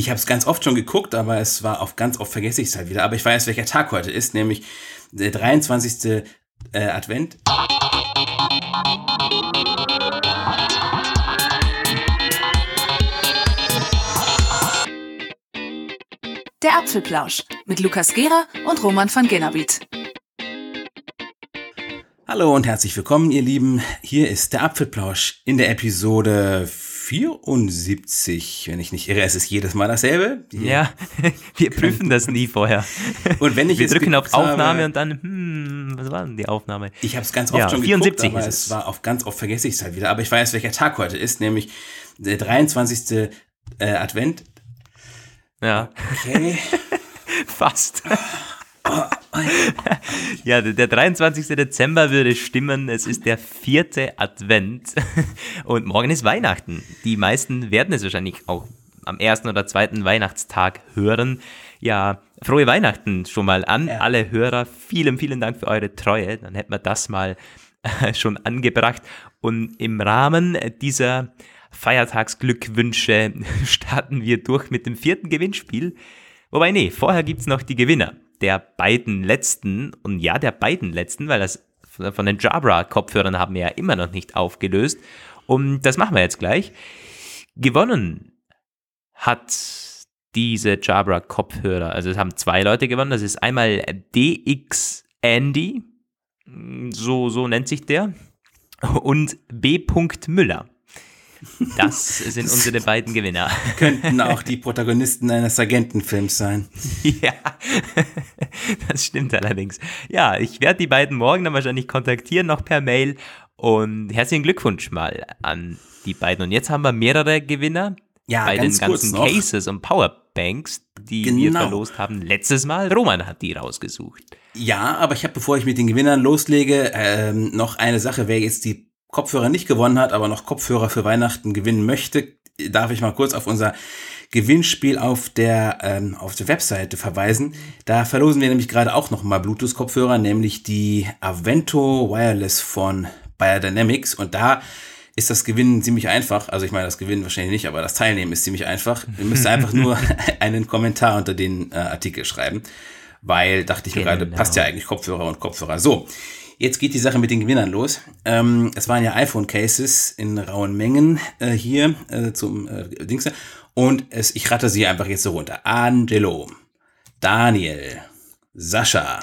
Ich habe es ganz oft schon geguckt, aber es war auf ganz oft vergesse ich es halt wieder. Aber ich weiß, welcher Tag heute ist, nämlich der 23. Äh, Advent. Der Apfelplausch mit Lukas Gera und Roman van Genabit. Hallo und herzlich willkommen, ihr Lieben. Hier ist der Apfelplausch in der Episode 74, wenn ich nicht irre. Es ist jedes Mal dasselbe. Ja, wir prüfen das nie vorher. Und wenn ich wir drücken auf Aufnahme habe- und dann, hm, was war denn die Aufnahme? Ich habe es ganz oft Ja, schon 74 geguckt, aber es es. war auf ganz oft vergesse ich es halt wieder. Aber ich weiß, welcher Tag heute ist, nämlich der 23. Äh, Advent. Ja, Okay. fast. ja, der der 23. Dezember würde stimmen. Es ist der vierte Advent und morgen ist Weihnachten. Die meisten werden es wahrscheinlich auch am ersten oder zweiten Weihnachtstag hören. Ja, frohe Weihnachten schon mal an Ja. alle Hörer. Vielen, vielen Dank für eure Treue. Dann hätten wir das mal äh, schon angebracht. Und im Rahmen dieser Feiertagsglückwünsche starten wir durch mit dem vierten Gewinnspiel. Wobei, nee, vorher gibt's noch die Gewinner der beiden letzten. Und ja, der beiden letzten, weil das von den Jabra-Kopfhörern haben wir ja immer noch nicht aufgelöst. Und das machen wir jetzt gleich. Gewonnen hat diese Jabra-Kopfhörer. Also es haben zwei Leute gewonnen. Das ist einmal DX Andy, so, so nennt sich der, und B. Müller. Das sind unsere beiden Gewinner. Könnten auch die Protagonisten eines Agentenfilms sein. Ja, das stimmt allerdings. Ja, ich werde die beiden morgen dann wahrscheinlich kontaktieren, noch per Mail. Und herzlichen Glückwunsch mal an die beiden. Und jetzt haben wir mehrere Gewinner Ja, bei den ganz kurz ganzen. Cases und Powerbanks, die wir Genau. verlost haben. Letztes Mal, Roman hat die rausgesucht. Ja, aber ich habe, bevor ich mit den Gewinnern loslege, ähm, noch eine Sache. Wer jetzt die Kopfhörer nicht gewonnen hat, aber noch Kopfhörer für Weihnachten gewinnen möchte, darf ich mal kurz auf unser Gewinnspiel auf der, ähm, auf der Webseite verweisen. Da verlosen wir nämlich gerade auch noch mal Bluetooth-Kopfhörer, nämlich die Avento Wireless von Biodynamics. Und da ist das Gewinnen ziemlich einfach. Also ich meine, das Gewinnen wahrscheinlich nicht, aber das Teilnehmen ist ziemlich einfach. Ihr müsst einfach nur einen Kommentar unter den äh, Artikel schreiben. Weil, dachte ich mir gerade, Genau. passt ja eigentlich Kopfhörer und Kopfhörer. So, jetzt geht die Sache mit den Gewinnern los. Ähm, es waren ja iPhone-Cases in rauen Mengen äh, hier äh, zum äh, Dings. Und es, ich rate sie einfach jetzt so runter. Angelo, Daniel, Sascha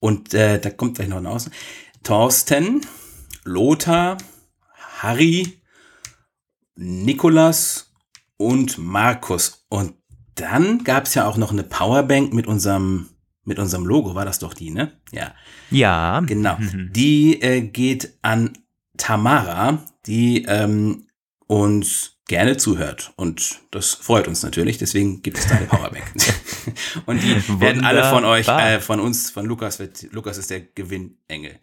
und äh, da kommt gleich noch ein Außen. Thorsten, Lothar, Harry, Nikolas und Markus. Und dann gab es ja auch noch eine Powerbank mit unserem, mit unserem Logo, war das doch die, ne? Ja, Ja, genau. Die äh, geht an Tamara, die ähm, uns gerne zuhört. Und das freut uns natürlich, deswegen gibt es da eine Powerbank. Und die werden alle von euch, Wunderbar. äh, von uns, von Lukas, wird, Lukas ist der Gewinnengel.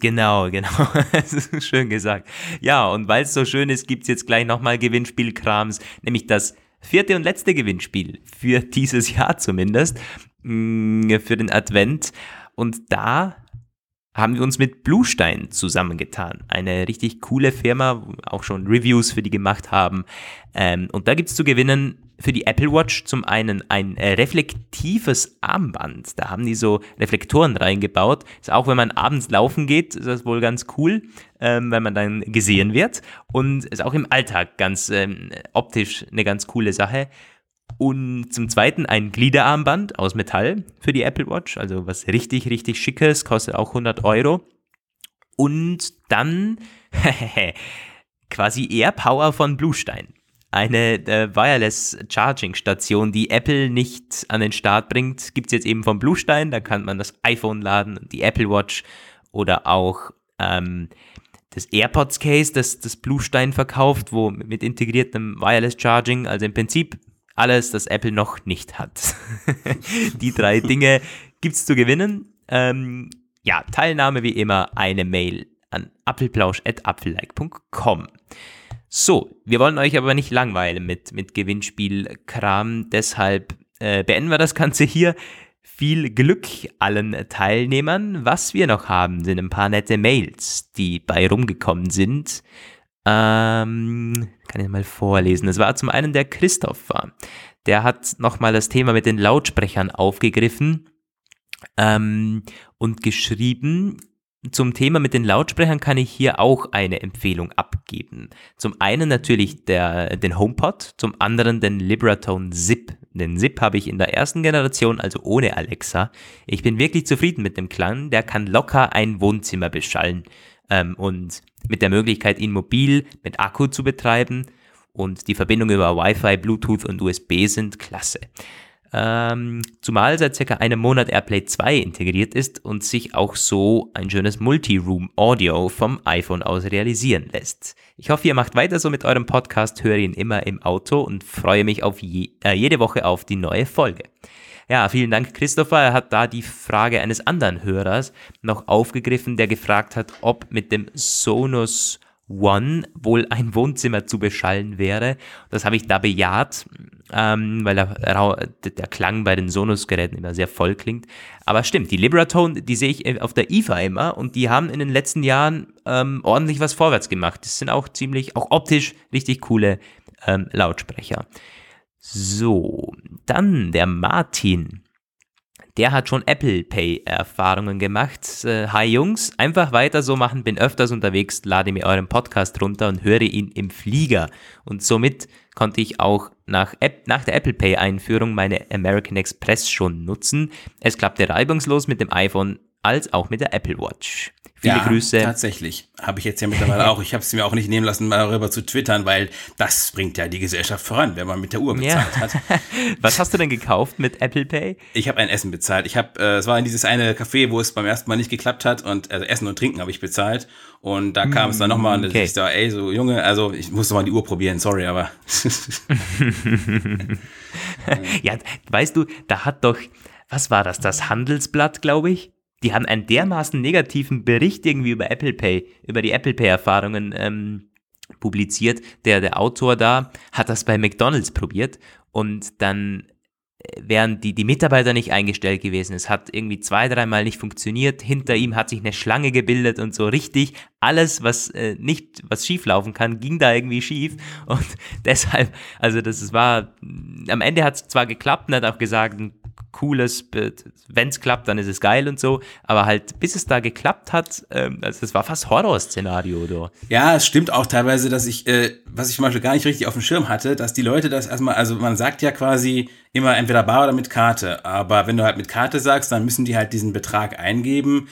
Genau, genau. Das ist schön gesagt. Ja, und weil es so schön ist, gibt's jetzt gleich nochmal Gewinnspielkrams, nämlich das vierte und letzte Gewinnspiel für dieses Jahr zumindest, mh, für den Advent. Und da haben wir uns mit Bluestein zusammengetan. Eine richtig coole Firma, wo wir auch schon Reviews für die gemacht haben. Ähm, und da gibt's zu gewinnen für die Apple Watch zum einen ein äh, reflektives Armband. Da haben die so Reflektoren reingebaut. Ist auch, wenn man abends laufen geht, ist das wohl ganz cool, ähm, weil man dann gesehen wird. Und ist auch im Alltag ganz ähm, optisch eine ganz coole Sache. Und zum Zweiten ein Gliederarmband aus Metall für die Apple Watch, also was richtig, richtig schickes, kostet auch 100 Euro. Und dann quasi AirPower von Bluestein. Eine äh, Wireless Charging Station, die Apple nicht an den Start bringt, gibt es jetzt eben von Bluestein. Da kann man das iPhone laden, die Apple Watch oder auch ähm, das AirPods Case, das das Bluestein verkauft, wo mit integriertem Wireless Charging, also im Prinzip alles, das Apple noch nicht hat. Die drei Dinge gibt's zu gewinnen. Ähm, ja, Teilnahme wie immer eine Mail an apfelplausch.apfellike.com. So, wir wollen euch aber nicht langweilen mit, mit Gewinnspielkram, deshalb äh, beenden wir das Ganze hier. Viel Glück allen Teilnehmern. Was wir noch haben, sind ein paar nette Mails, die bei rumgekommen sind. Ähm, kann ich mal vorlesen. Das war zum einen der Christopher. Der hat nochmal das Thema mit den Lautsprechern aufgegriffen ähm, und geschrieben, zum Thema mit den Lautsprechern kann ich hier auch eine Empfehlung abgeben. Zum einen natürlich der, den HomePod, zum anderen den Libratone Zip. Den Zip habe ich in der ersten Generation, also ohne Alexa. Ich bin wirklich zufrieden mit dem Klang. Der kann locker ein Wohnzimmer beschallen. Ähm, und mit der Möglichkeit, ihn mobil mit Akku zu betreiben und die Verbindung über Wi-Fi, Bluetooth und USB sind klasse. Ähm, zumal seit circa einem Monat AirPlay 2 integriert ist und sich auch so ein schönes Multi-Room-Audio vom iPhone aus realisieren lässt. Ich hoffe, ihr macht weiter so mit eurem Podcast, höre ihn immer im Auto und freue mich auf je, äh, jede Woche auf die neue Folge. Ja, vielen Dank, Christopher. Er hat da die Frage eines anderen Hörers noch aufgegriffen, der gefragt hat, ob mit dem Sonos One wohl ein Wohnzimmer zu beschallen wäre. Das habe ich da bejaht, ähm, weil der, der Klang bei den Sonos-Geräten immer sehr voll klingt. Aber stimmt, die Libratone, die sehe ich auf der IFA immer und die haben in den letzten Jahren ähm, ordentlich was vorwärts gemacht. Das sind auch ziemlich, auch optisch richtig coole ähm, Lautsprecher. So, dann der Martin der hat schon Apple Pay Erfahrungen gemacht. Äh, hi Jungs, einfach weiter so machen, bin öfters unterwegs, lade mir euren Podcast runter und höre ihn im Flieger. Und somit konnte ich auch nach, App, nach der Apple Pay Einführung meine American Express schon nutzen. Es klappte reibungslos mit dem iPhone als auch mit der Apple Watch. Viele ja, Grüße. Tatsächlich. Habe ich jetzt ja mittlerweile auch. Ich habe es mir auch nicht nehmen lassen, mal darüber zu twittern, weil das bringt ja die Gesellschaft voran, wenn man mit der Uhr bezahlt ja. hat. Was hast du denn gekauft mit Apple Pay? Ich habe ein Essen bezahlt. Ich habe, äh, es war in dieses eine Café, wo es beim ersten Mal nicht geklappt hat und also Essen und Trinken habe ich bezahlt. Und da kam mm, es dann nochmal und okay. ich so, ey, so Junge, also ich muss mal die Uhr probieren, sorry, aber. ja, weißt du, da hat doch, was war das, das Handelsblatt, glaube ich? Die haben einen dermaßen negativen Bericht irgendwie über Apple Pay, über die Apple Pay-Erfahrungen ähm, publiziert. Der, der Autor da hat das bei McDonalds probiert und dann äh, wären die, die Mitarbeiter nicht eingestellt gewesen. Es hat irgendwie zwei, dreimal nicht funktioniert. Hinter ihm hat sich eine Schlange gebildet und so richtig alles, was äh, nicht, was schief laufen kann, ging da irgendwie schief. Und deshalb, also das, das war, am Ende hat es zwar geklappt und hat auch gesagt, ein cooles, wenn es klappt, dann ist es geil und so, aber halt bis es da geklappt hat, ähm, also das war fast Horrorszenario, oder? Ja, es stimmt auch teilweise, dass ich, äh, was ich zum Beispiel gar nicht richtig auf dem Schirm hatte, dass die Leute das erstmal, also man sagt ja quasi immer entweder bar oder mit Karte, aber wenn du halt mit Karte sagst, dann müssen die halt diesen Betrag eingeben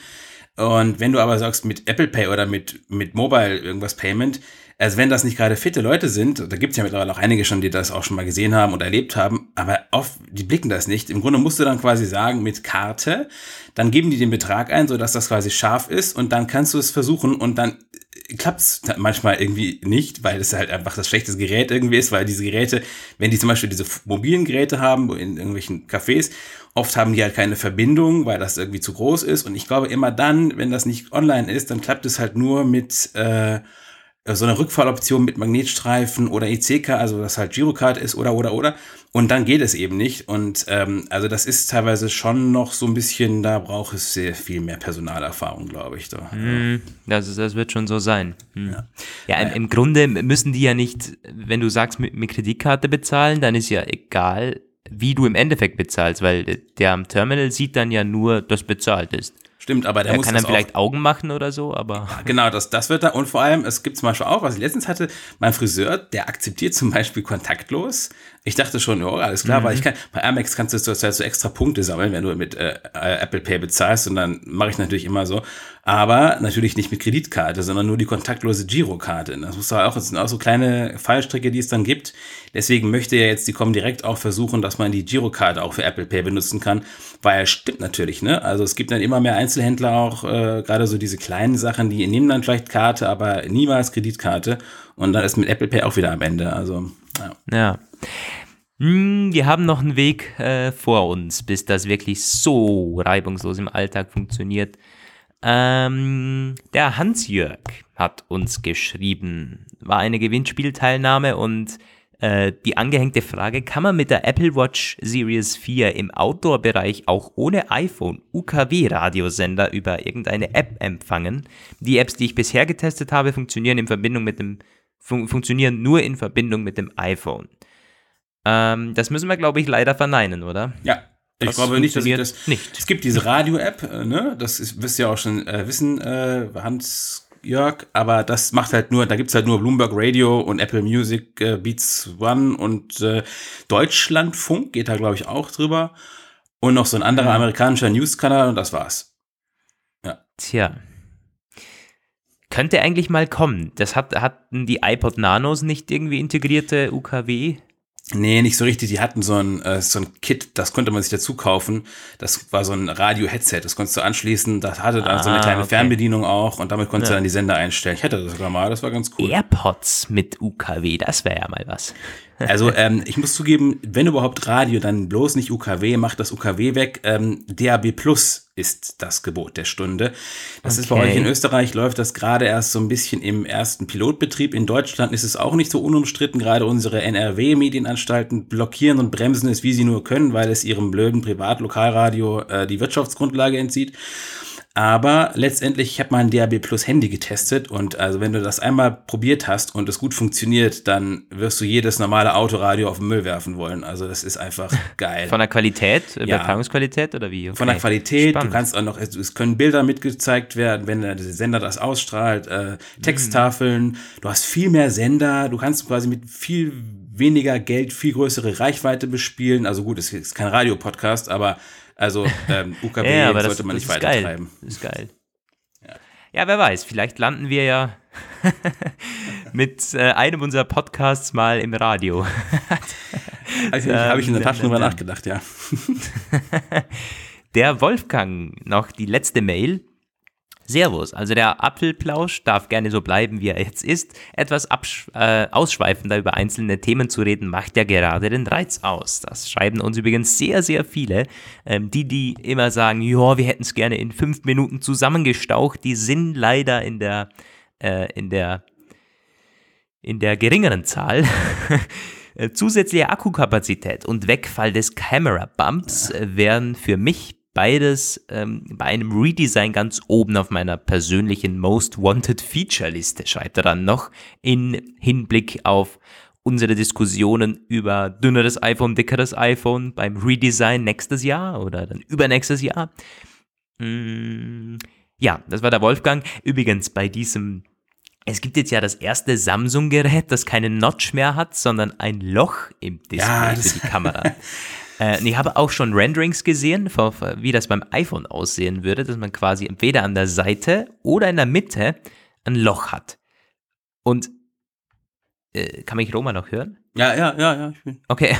und wenn du aber sagst mit Apple Pay oder mit, mit Mobile irgendwas Payment, also wenn das nicht gerade fitte Leute sind, da gibt es ja mittlerweile auch einige schon, die das auch schon mal gesehen haben und erlebt haben, aber oft, die blicken das nicht. Im Grunde musst du dann quasi sagen, mit Karte, dann geben die den Betrag ein, sodass das quasi scharf ist und dann kannst du es versuchen und dann klappt es manchmal irgendwie nicht, weil es halt einfach das schlechteste Gerät irgendwie ist, weil diese Geräte, wenn die zum Beispiel diese mobilen Geräte haben, in irgendwelchen Cafés, oft haben die halt keine Verbindung, weil das irgendwie zu groß ist und ich glaube immer dann, wenn das nicht online ist, dann klappt es halt nur mit äh, so eine Rückfalloption mit Magnetstreifen oder ECK, also das halt Girocard ist oder oder oder. Und dann geht es eben nicht. Und ähm, also das ist teilweise schon noch so ein bisschen, da braucht es sehr viel mehr Personalerfahrung, glaube ich. Da. Mm, das, das wird schon so sein. Hm. Ja, ja im, im, Grunde müssen die ja nicht, wenn du sagst, mit, mit Kreditkarte bezahlen, dann ist ja egal, wie du im Endeffekt bezahlst, weil der am Terminal sieht dann ja nur, dass bezahlt ist. Stimmt, aber der er muss kann dann vielleicht Augen machen oder so, aber. Genau, das, das wird da. Und vor allem, es gibt zum Beispiel auch, was ich letztens hatte, mein Friseur, der akzeptiert zum Beispiel kontaktlos. Ich dachte schon, oh, alles klar, mhm. weil ich kann, bei Amex kannst du zurzeit so extra Punkte sammeln, wenn du mit äh, äh, Apple Pay bezahlst und dann mache ich natürlich immer so. Aber natürlich nicht mit Kreditkarte, sondern nur die kontaktlose Girokarte. Das muss auch, das sind auch so kleine Fallstricke, die es dann gibt. Deswegen möchte ja jetzt die Comdirect auch versuchen, dass man die Girokarte auch für Apple Pay benutzen kann, weil stimmt natürlich, ne? Also es gibt dann immer mehr Einzelhändler auch, äh, gerade so diese kleinen Sachen, die nehmen dann vielleicht Karte, aber niemals Kreditkarte. Und dann ist mit Apple Pay auch wieder am Ende. Also, ja. ja. Hm, wir haben noch einen Weg äh, vor uns, bis das wirklich so reibungslos im Alltag funktioniert. Ähm, der Hans-Jörg hat uns geschrieben, war eine Gewinnspielteilnahme und äh, die angehängte Frage, kann man mit der Apple Watch Series 4 im Outdoor-Bereich auch ohne iPhone UKW-Radiosender über irgendeine App empfangen? Die Apps, die ich bisher getestet habe, funktionieren in Verbindung mit dem fun funktionieren nur in Verbindung mit dem iPhone. Ähm, das müssen wir, glaube ich, leider verneinen, oder? Ja. Ich Das glaube nicht, dass ich das. nicht. Es gibt diese Radio-App, äh, ne? Das ist, wirst du ja auch schon äh, wissen, äh, Hans Jörg, aber das macht halt nur, da gibt's halt nur Bloomberg Radio und Apple Music, äh, Beats One und äh, Deutschlandfunk geht da, glaube ich, auch drüber. Und noch so ein anderer Mhm. amerikanischer News-Kanal und das war's. Tja. Könnte eigentlich mal kommen. Das hat, hatten die iPod Nanos nicht irgendwie integrierte UKW? Nee, nicht so richtig. Die hatten so ein, äh, so ein Kit, das konnte man sich dazu kaufen. Das war so ein Radio-Headset, das konntest du anschließen. Das hatte dann so eine Ah, kleine okay. Fernbedienung auch und damit konntest du Ja. dann die Sender einstellen. Ich hatte das sogar mal, das war ganz cool. AirPods mit UKW, das wäre ja mal was. Also ähm, ich muss zugeben, wenn überhaupt Radio, dann bloß nicht UKW, macht das UKW weg. Ähm, DAB Plus ist das Gebot der Stunde. Das ist bei Okay. euch in Österreich, läuft das gerade erst so ein bisschen im ersten Pilotbetrieb. In Deutschland ist es auch nicht so unumstritten. Gerade unsere NRW-Medienanstalten blockieren und bremsen es, wie sie nur können, weil es ihrem blöden Privatlokalradio äh, die Wirtschaftsgrundlage entzieht. Aber letztendlich, ich habe mal ein DAB Plus Handy getestet und also wenn du das einmal probiert hast und es gut funktioniert, dann wirst du jedes normale Autoradio auf den Müll werfen wollen. Also das ist einfach geil. Von der Qualität, Ja. Übertragungsqualität oder wie? Von der Okay. Qualität, Spannend. du kannst auch noch, es können Bilder mitgezeigt werden, wenn der Sender das ausstrahlt, äh, Texttafeln, du hast viel mehr Sender, du kannst quasi mit viel weniger Geld viel größere Reichweite bespielen. Also gut, es ist kein Radiopodcast, aber also ähm, UKW Ja, aber das, sollte man das nicht ist geil. weitertreiben. Das ist geil. Ja. wer weiß, vielleicht landen wir ja mit äh, einem unserer Podcasts mal im Radio. Also, habe ich in der Tat schon drüber nachgedacht, ja. Der Wolfgang, noch die letzte Mail. Servus, also der Apfelplausch darf gerne so bleiben, wie er jetzt ist. Etwas äh, ausschweifender über einzelne Themen zu reden, macht ja gerade den Reiz aus. Das schreiben uns übrigens sehr, sehr viele. Ähm, die, die immer sagen, ja, wir hätten es gerne in fünf Minuten zusammengestaucht, die sind leider in der, äh, in der, in der geringeren Zahl. Äh, Zusätzliche Akkukapazität und Wegfall des Camera Bumps äh, wären für mich beides ähm, bei einem Redesign ganz oben auf meiner persönlichen Most Wanted Feature Liste, schreibt er dann noch, in Hinblick auf unsere Diskussionen über dünneres iPhone, dickeres iPhone beim Redesign nächstes Jahr oder dann übernächstes Jahr. Mm, ja, das war der Wolfgang. Übrigens bei diesem es gibt jetzt ja das erste Samsung-Gerät, das keinen Notch mehr hat, sondern ein Loch im Display Ja, für die Kamera. äh, ich habe auch schon Renderings gesehen, wie das beim iPhone aussehen würde, dass man quasi entweder an der Seite oder in der Mitte ein Loch hat. Und äh, kann mich Roma noch hören? Ja, ja, ja, ja. Ich bin, Okay.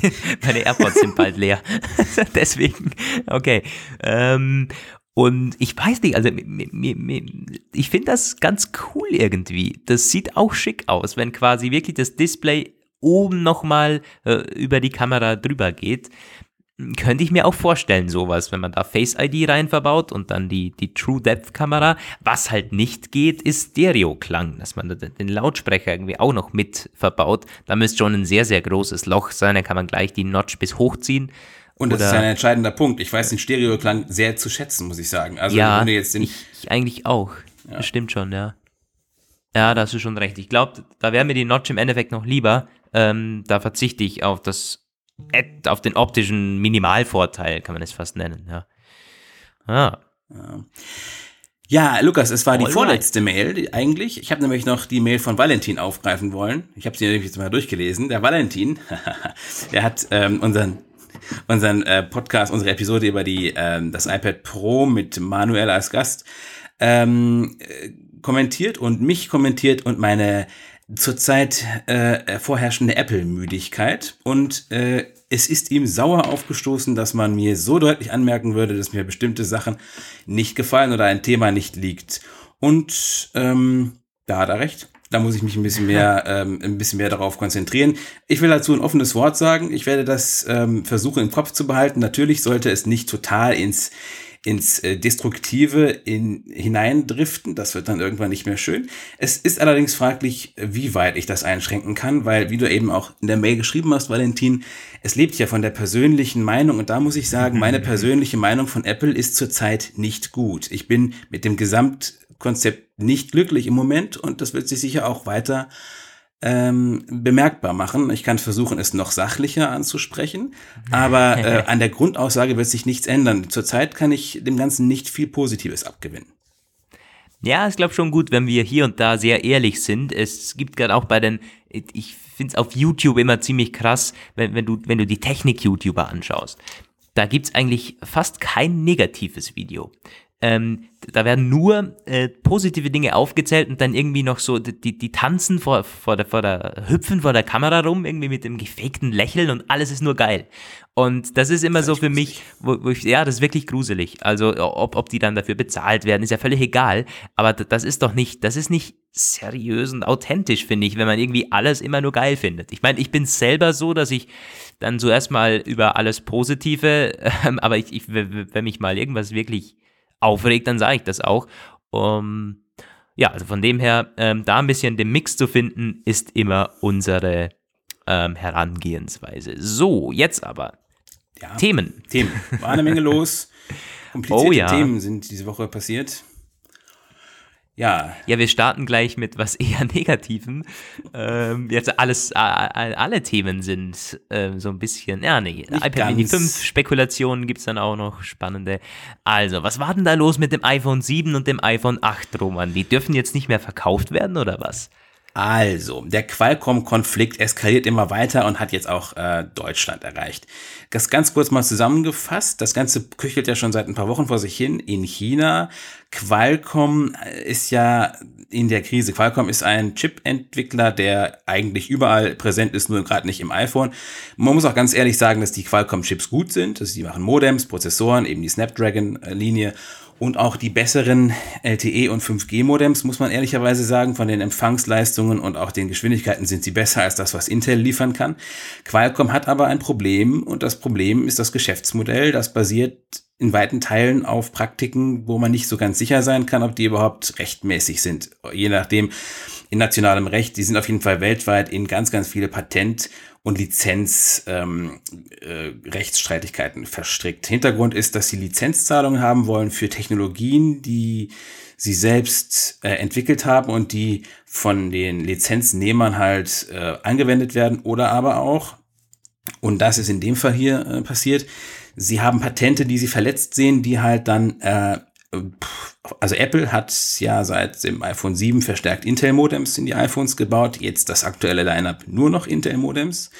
Meine AirPods sind bald leer. Deswegen, okay. Ähm, und ich weiß nicht, also ich finde das ganz cool irgendwie. Das sieht auch schick aus, wenn quasi wirklich das Display oben nochmal äh, über die Kamera drüber geht. Könnte ich mir auch vorstellen, sowas, wenn man da Face ID rein verbaut und dann die, die True Depth Kamera. Was halt nicht geht, ist Stereo-Klang, dass man da den Lautsprecher irgendwie auch noch mit verbaut. Da müsste schon ein sehr, sehr großes Loch sein, dann kann man gleich die Notch bis hochziehen. und das ist Oder- ein entscheidender Punkt. Ich weiß den Stereoklang sehr zu schätzen, muss ich sagen. Also ja, du jetzt den, ich, ich eigentlich auch. Das stimmt schon, ja. Ja, da hast du schon recht. Ich glaube, da wäre mir die Notch im Endeffekt noch lieber. Ähm, da verzichte ich auf das, auf den optischen Minimalvorteil, kann man es fast nennen, ja. Ah, Ja, Lukas, es war die vorletzte Mail die- eigentlich. Ich habe nämlich noch die Mail von Valentin aufgreifen wollen. Ich habe sie nämlich jetzt mal durchgelesen. Der Valentin, der hat ähm, unseren unseren äh, Podcast, unsere Episode über die ähm, das iPad Pro mit Manuel als Gast ähm, äh, kommentiert und mich kommentiert und meine zurzeit äh, vorherrschende Apple-Müdigkeit. Und äh, es ist ihm sauer aufgestoßen, dass man mir so deutlich anmerken würde, dass mir bestimmte Sachen nicht gefallen oder ein Thema nicht liegt. Und ähm, da hat er recht. Da muss ich mich ein bisschen mehr, ähm, ein bisschen mehr darauf konzentrieren. Ich will dazu ein offenes Wort sagen. Ich werde das ähm, versuchen im Kopf zu behalten. Natürlich sollte es nicht total ins ins äh, Destruktive in, hineindriften. Das wird dann irgendwann nicht mehr schön. Es ist allerdings fraglich, wie weit ich das einschränken kann, weil, wie du eben auch in der Mail geschrieben hast, Valentin, es lebt ja von der persönlichen Meinung und da muss ich sagen, meine persönliche Meinung von Apple ist zurzeit nicht gut. Ich bin mit dem Gesamt Konzept nicht glücklich im Moment und das wird sich sicher auch weiter ähm, bemerkbar machen. Ich kann versuchen, es noch sachlicher anzusprechen, aber äh, an der Grundaussage wird sich nichts ändern. Zurzeit kann ich dem Ganzen nicht viel Positives abgewinnen. Ja, ich glaube schon gut, wenn wir hier und da sehr ehrlich sind. Es gibt gerade auch bei den, ich finde es auf YouTube immer ziemlich krass, wenn, wenn, du, wenn du die Technik-YouTuber anschaust. Da gibt's eigentlich fast kein negatives Video. Ähm, da werden nur äh, positive Dinge aufgezählt und dann irgendwie noch so, die, die tanzen vor, vor, der, vor der, hüpfen vor der Kamera rum, irgendwie mit dem gefakten Lächeln und alles ist nur geil. Und das ist immer das so für mich, wo, wo ich, ja, das ist wirklich gruselig. Also, ob, ob die dann dafür bezahlt werden, ist ja völlig egal. Aber das ist doch nicht, das ist nicht seriös und authentisch, finde ich, wenn man irgendwie alles immer nur geil findet. Ich meine, ich bin selber so, dass ich dann zuerst mal über alles Positive, äh, aber ich, ich, wenn mich mal irgendwas wirklich aufregt, dann sage ich das auch. Um, ja, also von dem her, ähm, da ein bisschen den Mix zu finden, ist immer unsere ähm, Herangehensweise. So, jetzt aber. Ja, Themen. Themen. War eine Menge los. Komplizierte oh, ja. Themen sind diese Woche passiert. Ja. Ja, wir starten gleich mit was eher Negativem. Ähm, jetzt alles, alle Themen sind äh, so ein bisschen, ja, nee, Nicht iPad. Mini 5 Spekulationen gibt es dann auch noch spannende. Also, was war denn da los mit dem iPhone 7 und dem iPhone 8, Roman? Die dürfen jetzt nicht mehr verkauft werden oder was? Also, der Qualcomm-Konflikt eskaliert immer weiter und hat jetzt auch äh, Deutschland erreicht. Das ganz kurz mal zusammengefasst. Das Ganze köchelt ja schon seit ein paar Wochen vor sich hin in China. Qualcomm äh, ist ja in der Krise. Qualcomm ist ein Chip-Entwickler, der eigentlich überall präsent ist, nur gerade nicht im iPhone. Man muss auch ganz ehrlich sagen, dass die Qualcomm-Chips gut sind. Also die machen Modems, Prozessoren, eben die Snapdragon-Linie und auch die besseren LTE und 5G-Modems, muss man ehrlicherweise sagen, von den Empfangsleistungen und auch den Geschwindigkeiten sind sie besser als das, was Intel liefern kann. Qualcomm hat aber ein Problem und das Problem ist das Geschäftsmodell. Das basiert in weiten Teilen auf Praktiken, wo man nicht so ganz sicher sein kann, ob die überhaupt rechtmäßig sind. Je nachdem, in nationalem Recht, die sind auf jeden Fall weltweit in ganz, ganz viele Patent- und Lizenzrechtsstreitigkeiten ähm, äh, verstrickt. Hintergrund ist, dass sie Lizenzzahlungen haben wollen für Technologien, die sie selbst äh, entwickelt haben und die von den Lizenznehmern halt äh, angewendet werden oder aber auch, und das ist in dem Fall hier äh, passiert, sie haben Patente, die sie verletzt sehen, die halt dann äh, also Apple hat ja seit dem iPhone 7 verstärkt Intel-Modems in die iPhones gebaut, jetzt das aktuelle Lineup nur noch Intel-Modems.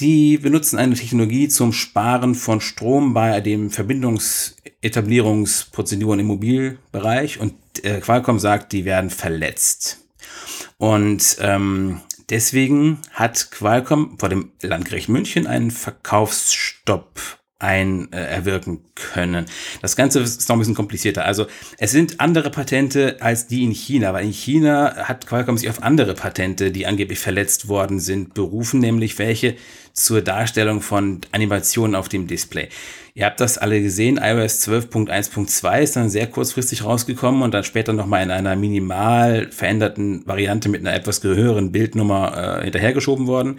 Die benutzen eine Technologie zum Sparen von Strom bei den Verbindungsetablierungsprozeduren im Mobilbereich und äh, Qualcomm sagt, die werden verletzt. Und ähm, deswegen hat Qualcomm vor dem Landgericht München einen Verkaufsstopp ein äh, erwirken können. Das Ganze ist noch ein bisschen komplizierter. Also es sind andere Patente als die in China, weil in China hat Qualcomm sich auf andere Patente, die angeblich verletzt worden sind, berufen, nämlich welche zur Darstellung von Animationen auf dem Display. Ihr habt das alle gesehen, iOS 12.1.2 ist dann sehr kurzfristig rausgekommen und dann später nochmal in einer minimal veränderten Variante mit einer etwas höheren Bildnummer äh, hinterhergeschoben worden.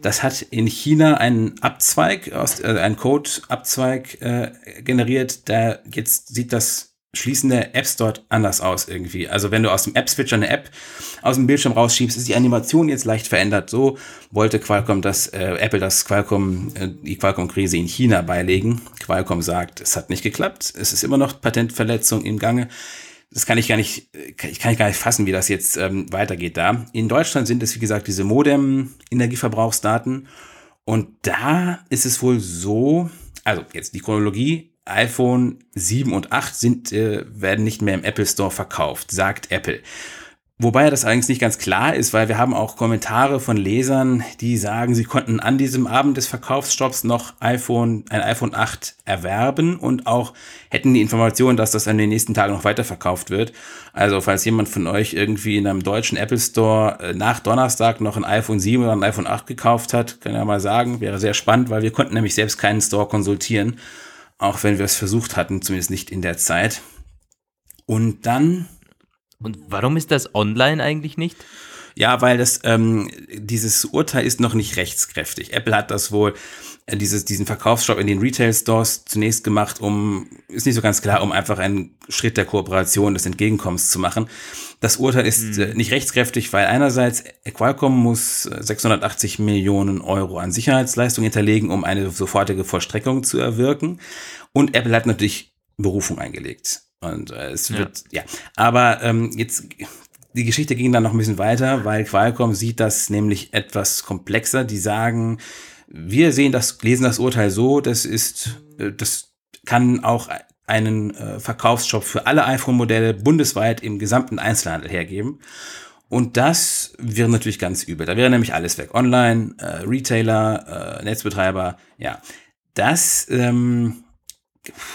Das hat in China einen Abzweig, aus, äh, einen Code-Abzweig äh, generiert, da jetzt sieht das schließen der Apps dort anders aus irgendwie. Also wenn du aus dem App-Switcher eine App aus dem Bildschirm rausschiebst, ist die Animation jetzt leicht verändert. So wollte Qualcomm das, äh, Apple das Qualcomm, äh, die Qualcomm-Krise in China beilegen. Qualcomm sagt, es hat nicht geklappt, es ist immer noch Patentverletzung im Gange. Das kann ich gar nicht, ich kann ich gar nicht fassen, wie das jetzt ähm, weitergeht da. In Deutschland sind es, wie gesagt, diese Modem-Energieverbrauchsdaten. Und da ist es wohl so, also jetzt die Chronologie, iPhone 7 und 8 sind, äh, werden nicht mehr im Apple Store verkauft, sagt Apple. Wobei das allerdings nicht ganz klar ist, weil wir haben auch Kommentare von Lesern, die sagen, sie konnten an diesem Abend des Verkaufsstopps noch iPhone, ein iPhone 8 erwerben und auch hätten die Information, dass das an den nächsten Tagen noch weiterverkauft wird. Also falls jemand von euch irgendwie in einem deutschen Apple Store äh, nach Donnerstag noch ein iPhone 7 oder ein iPhone 8 gekauft hat, kann er mal sagen, wäre sehr spannend, weil wir konnten nämlich selbst keinen Store konsultieren auch wenn wir es versucht hatten, zumindest nicht in der Zeit. Und dann. Und warum ist das online eigentlich nicht? Ja, weil das ähm, dieses Urteil ist noch nicht rechtskräftig. Apple hat das wohl äh, dieses, diesen Verkaufsshop in den Retail Stores zunächst gemacht, um, ist nicht so ganz klar, um einfach einen Schritt der Kooperation, des Entgegenkommens zu machen. Das Urteil ist mhm. nicht rechtskräftig, weil einerseits Qualcomm muss 680 Millionen Euro an Sicherheitsleistung hinterlegen, um eine sofortige Vollstreckung zu erwirken. Und Apple hat natürlich Berufung eingelegt. Und äh, es wird, ja. ja. Aber ähm, jetzt die Geschichte ging dann noch ein bisschen weiter, weil Qualcomm sieht das nämlich etwas komplexer. Die sagen, wir sehen das, lesen das Urteil so, das ist, äh, das kann auch einen äh, Verkaufsshop für alle iPhone-Modelle bundesweit im gesamten Einzelhandel hergeben. Und das wäre natürlich ganz übel. Da wäre nämlich alles weg. Online, äh, Retailer, äh, Netzbetreiber, ja. Das ähm,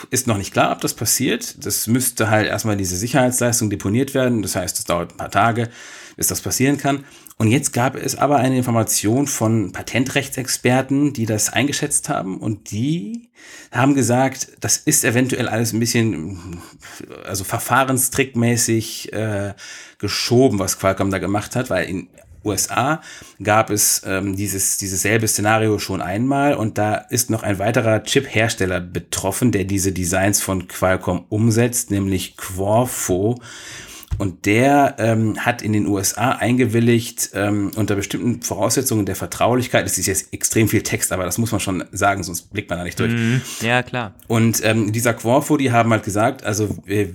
ist noch nicht klar, ob das passiert. Das müsste halt erstmal diese Sicherheitsleistung deponiert werden. Das heißt, es dauert ein paar Tage, bis das passieren kann. Und jetzt gab es aber eine Information von Patentrechtsexperten, die das eingeschätzt haben und die haben gesagt, das ist eventuell alles ein bisschen, also verfahrenstrickmäßig äh, geschoben, was Qualcomm da gemacht hat, weil in USA gab es ähm, dieses, dieses selbe Szenario schon einmal und da ist noch ein weiterer Chip-Hersteller betroffen, der diese Designs von Qualcomm umsetzt, nämlich Quarfo. Und der ähm, hat in den USA eingewilligt, ähm, unter bestimmten Voraussetzungen der Vertraulichkeit, das ist jetzt extrem viel Text, aber das muss man schon sagen, sonst blickt man da nicht durch. Mm, ja, klar. Und ähm, dieser Quarfo, die haben halt gesagt, also wir,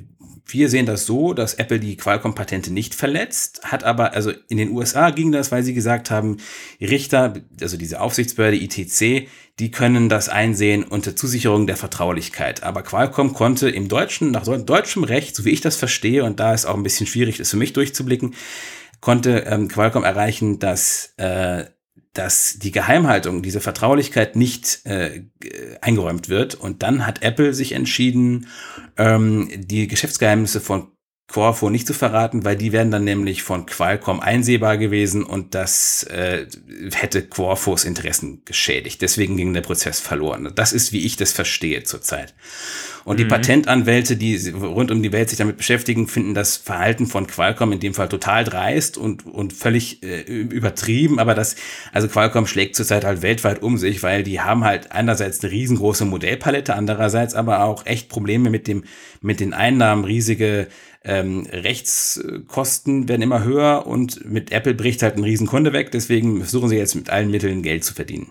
wir sehen das so, dass Apple die Qualcomm-Patente nicht verletzt, hat aber, also in den USA ging das, weil sie gesagt haben, Richter, also diese Aufsichtsbehörde ITC, die können das einsehen unter Zusicherung der Vertraulichkeit. Aber Qualcomm konnte im deutschen, nach deutschem Recht, so wie ich das verstehe, und da ist auch ein bisschen schwierig, das für mich durchzublicken, konnte ähm, Qualcomm erreichen, dass äh, dass die Geheimhaltung, diese Vertraulichkeit nicht äh, eingeräumt wird. Und dann hat Apple sich entschieden, ähm, die Geschäftsgeheimnisse von Quarfo nicht zu verraten, weil die wären dann nämlich von Qualcomm einsehbar gewesen und das äh, hätte Quarfos Interessen geschädigt. Deswegen ging der Prozess verloren. Das ist, wie ich das verstehe zurzeit. Und die mhm. Patentanwälte, die rund um die Welt sich damit beschäftigen, finden das Verhalten von Qualcomm in dem Fall total dreist und, und völlig äh, übertrieben. Aber das, also Qualcomm schlägt zurzeit halt weltweit um sich, weil die haben halt einerseits eine riesengroße Modellpalette, andererseits aber auch echt Probleme mit dem, mit den Einnahmen, riesige ähm, Rechtskosten werden immer höher und mit Apple bricht halt ein Riesenkunde weg. Deswegen versuchen sie jetzt mit allen Mitteln Geld zu verdienen.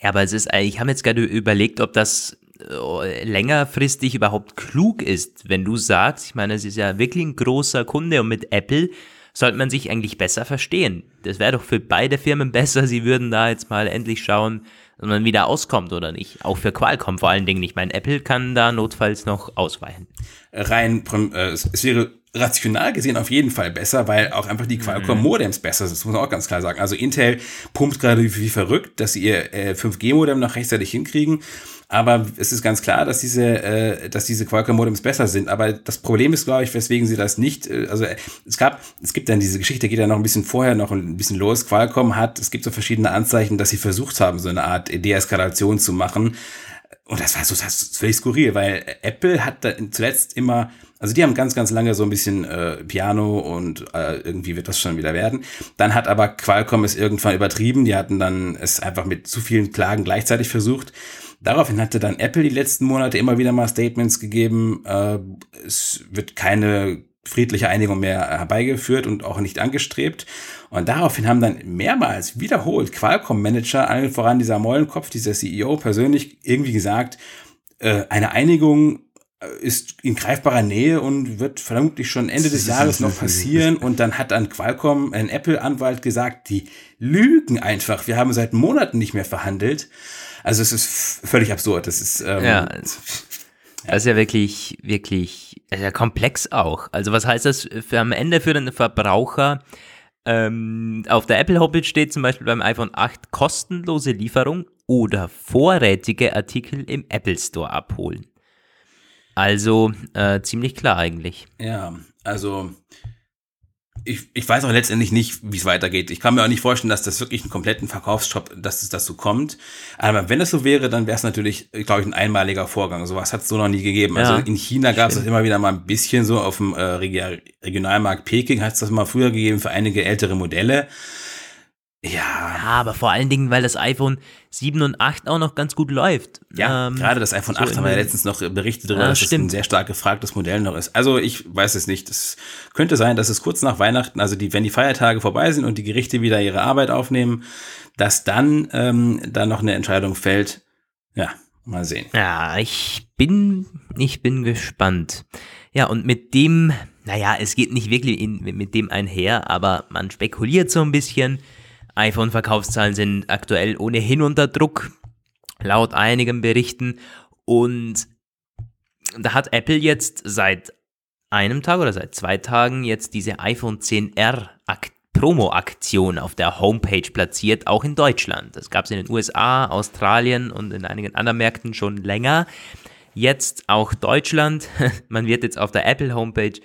Ja, aber es ist, ich habe jetzt gerade überlegt, ob das äh, längerfristig überhaupt klug ist, wenn du sagst, ich meine, es ist ja wirklich ein großer Kunde und mit Apple sollte man sich eigentlich besser verstehen. Das wäre doch für beide Firmen besser, sie würden da jetzt mal endlich schauen, ob man wieder auskommt oder nicht. Auch für Qualcomm vor allen Dingen. Ich meine, Apple kann da notfalls noch ausweichen. Rein, äh, es wäre rational gesehen auf jeden Fall besser, weil auch einfach die Qualcomm-Modems mhm. besser sind. Das muss man auch ganz klar sagen. Also Intel pumpt gerade wie, wie verrückt, dass sie ihr äh, 5G-Modem noch rechtzeitig hinkriegen. Aber es ist ganz klar, dass diese, äh, dass diese Qualcomm-Modems besser sind. Aber das Problem ist, glaube ich, weswegen sie das nicht, äh, also es gab, es gibt dann diese Geschichte, geht ja noch ein bisschen vorher noch ein bisschen los. Qualcomm hat, es gibt so verschiedene Anzeichen, dass sie versucht haben, so eine Art Deeskalation zu machen. Und das war so das ist völlig skurril, weil Apple hat da zuletzt immer, also die haben ganz, ganz lange so ein bisschen äh, Piano und äh, irgendwie wird das schon wieder werden. Dann hat aber Qualcomm es irgendwann übertrieben. Die hatten dann es einfach mit zu vielen Klagen gleichzeitig versucht. Daraufhin hatte dann Apple die letzten Monate immer wieder mal Statements gegeben, äh, es wird keine friedliche Einigung mehr herbeigeführt und auch nicht angestrebt. Und daraufhin haben dann mehrmals wiederholt Qualcomm-Manager, allen voran dieser Mollenkopf, dieser CEO persönlich irgendwie gesagt, äh, eine Einigung ist in greifbarer Nähe und wird vermutlich schon Ende des Jahres noch passieren. Und dann hat dann Qualcomm, ein Apple-Anwalt gesagt, die lügen einfach. Wir haben seit Monaten nicht mehr verhandelt. Also es ist völlig absurd. Das ist ähm, ja. Das ist ja wirklich, wirklich ja komplex auch. Also was heißt das für am Ende für den Verbraucher? Ähm, auf der Apple Homepage steht zum Beispiel beim iPhone 8 kostenlose Lieferung oder vorrätige Artikel im Apple Store abholen. Also äh, ziemlich klar eigentlich. Ja, also ich, ich weiß auch letztendlich nicht, wie es weitergeht. Ich kann mir auch nicht vorstellen, dass das wirklich einen kompletten Verkaufsshop, dass es so kommt. Aber wenn es so wäre, dann wäre es natürlich, glaube ich, ein einmaliger Vorgang. Sowas hat es so noch nie gegeben. Ja, also in China gab es das immer wieder mal ein bisschen so auf dem äh, Regionalmarkt Peking hat es das mal früher gegeben für einige ältere Modelle. Ja. ja. aber vor allen Dingen, weil das iPhone 7 und 8 auch noch ganz gut läuft. Ja, ähm, gerade das iPhone so 8 haben wir ja letztens noch berichtet darüber, ja, dass stimmt. es ein sehr stark gefragtes Modell noch ist. Also ich weiß es nicht. Es könnte sein, dass es kurz nach Weihnachten, also die, wenn die Feiertage vorbei sind und die Gerichte wieder ihre Arbeit aufnehmen, dass dann ähm, da noch eine Entscheidung fällt. Ja, mal sehen. Ja, ich bin, ich bin gespannt. Ja, und mit dem, naja, es geht nicht wirklich in, mit dem einher, aber man spekuliert so ein bisschen iPhone-Verkaufszahlen sind aktuell ohnehin unter Druck, laut einigen Berichten. Und da hat Apple jetzt seit einem Tag oder seit zwei Tagen jetzt diese iPhone 10R Promo-Aktion auf der Homepage platziert, auch in Deutschland. Das gab es in den USA, Australien und in einigen anderen Märkten schon länger. Jetzt auch Deutschland. Man wird jetzt auf der Apple Homepage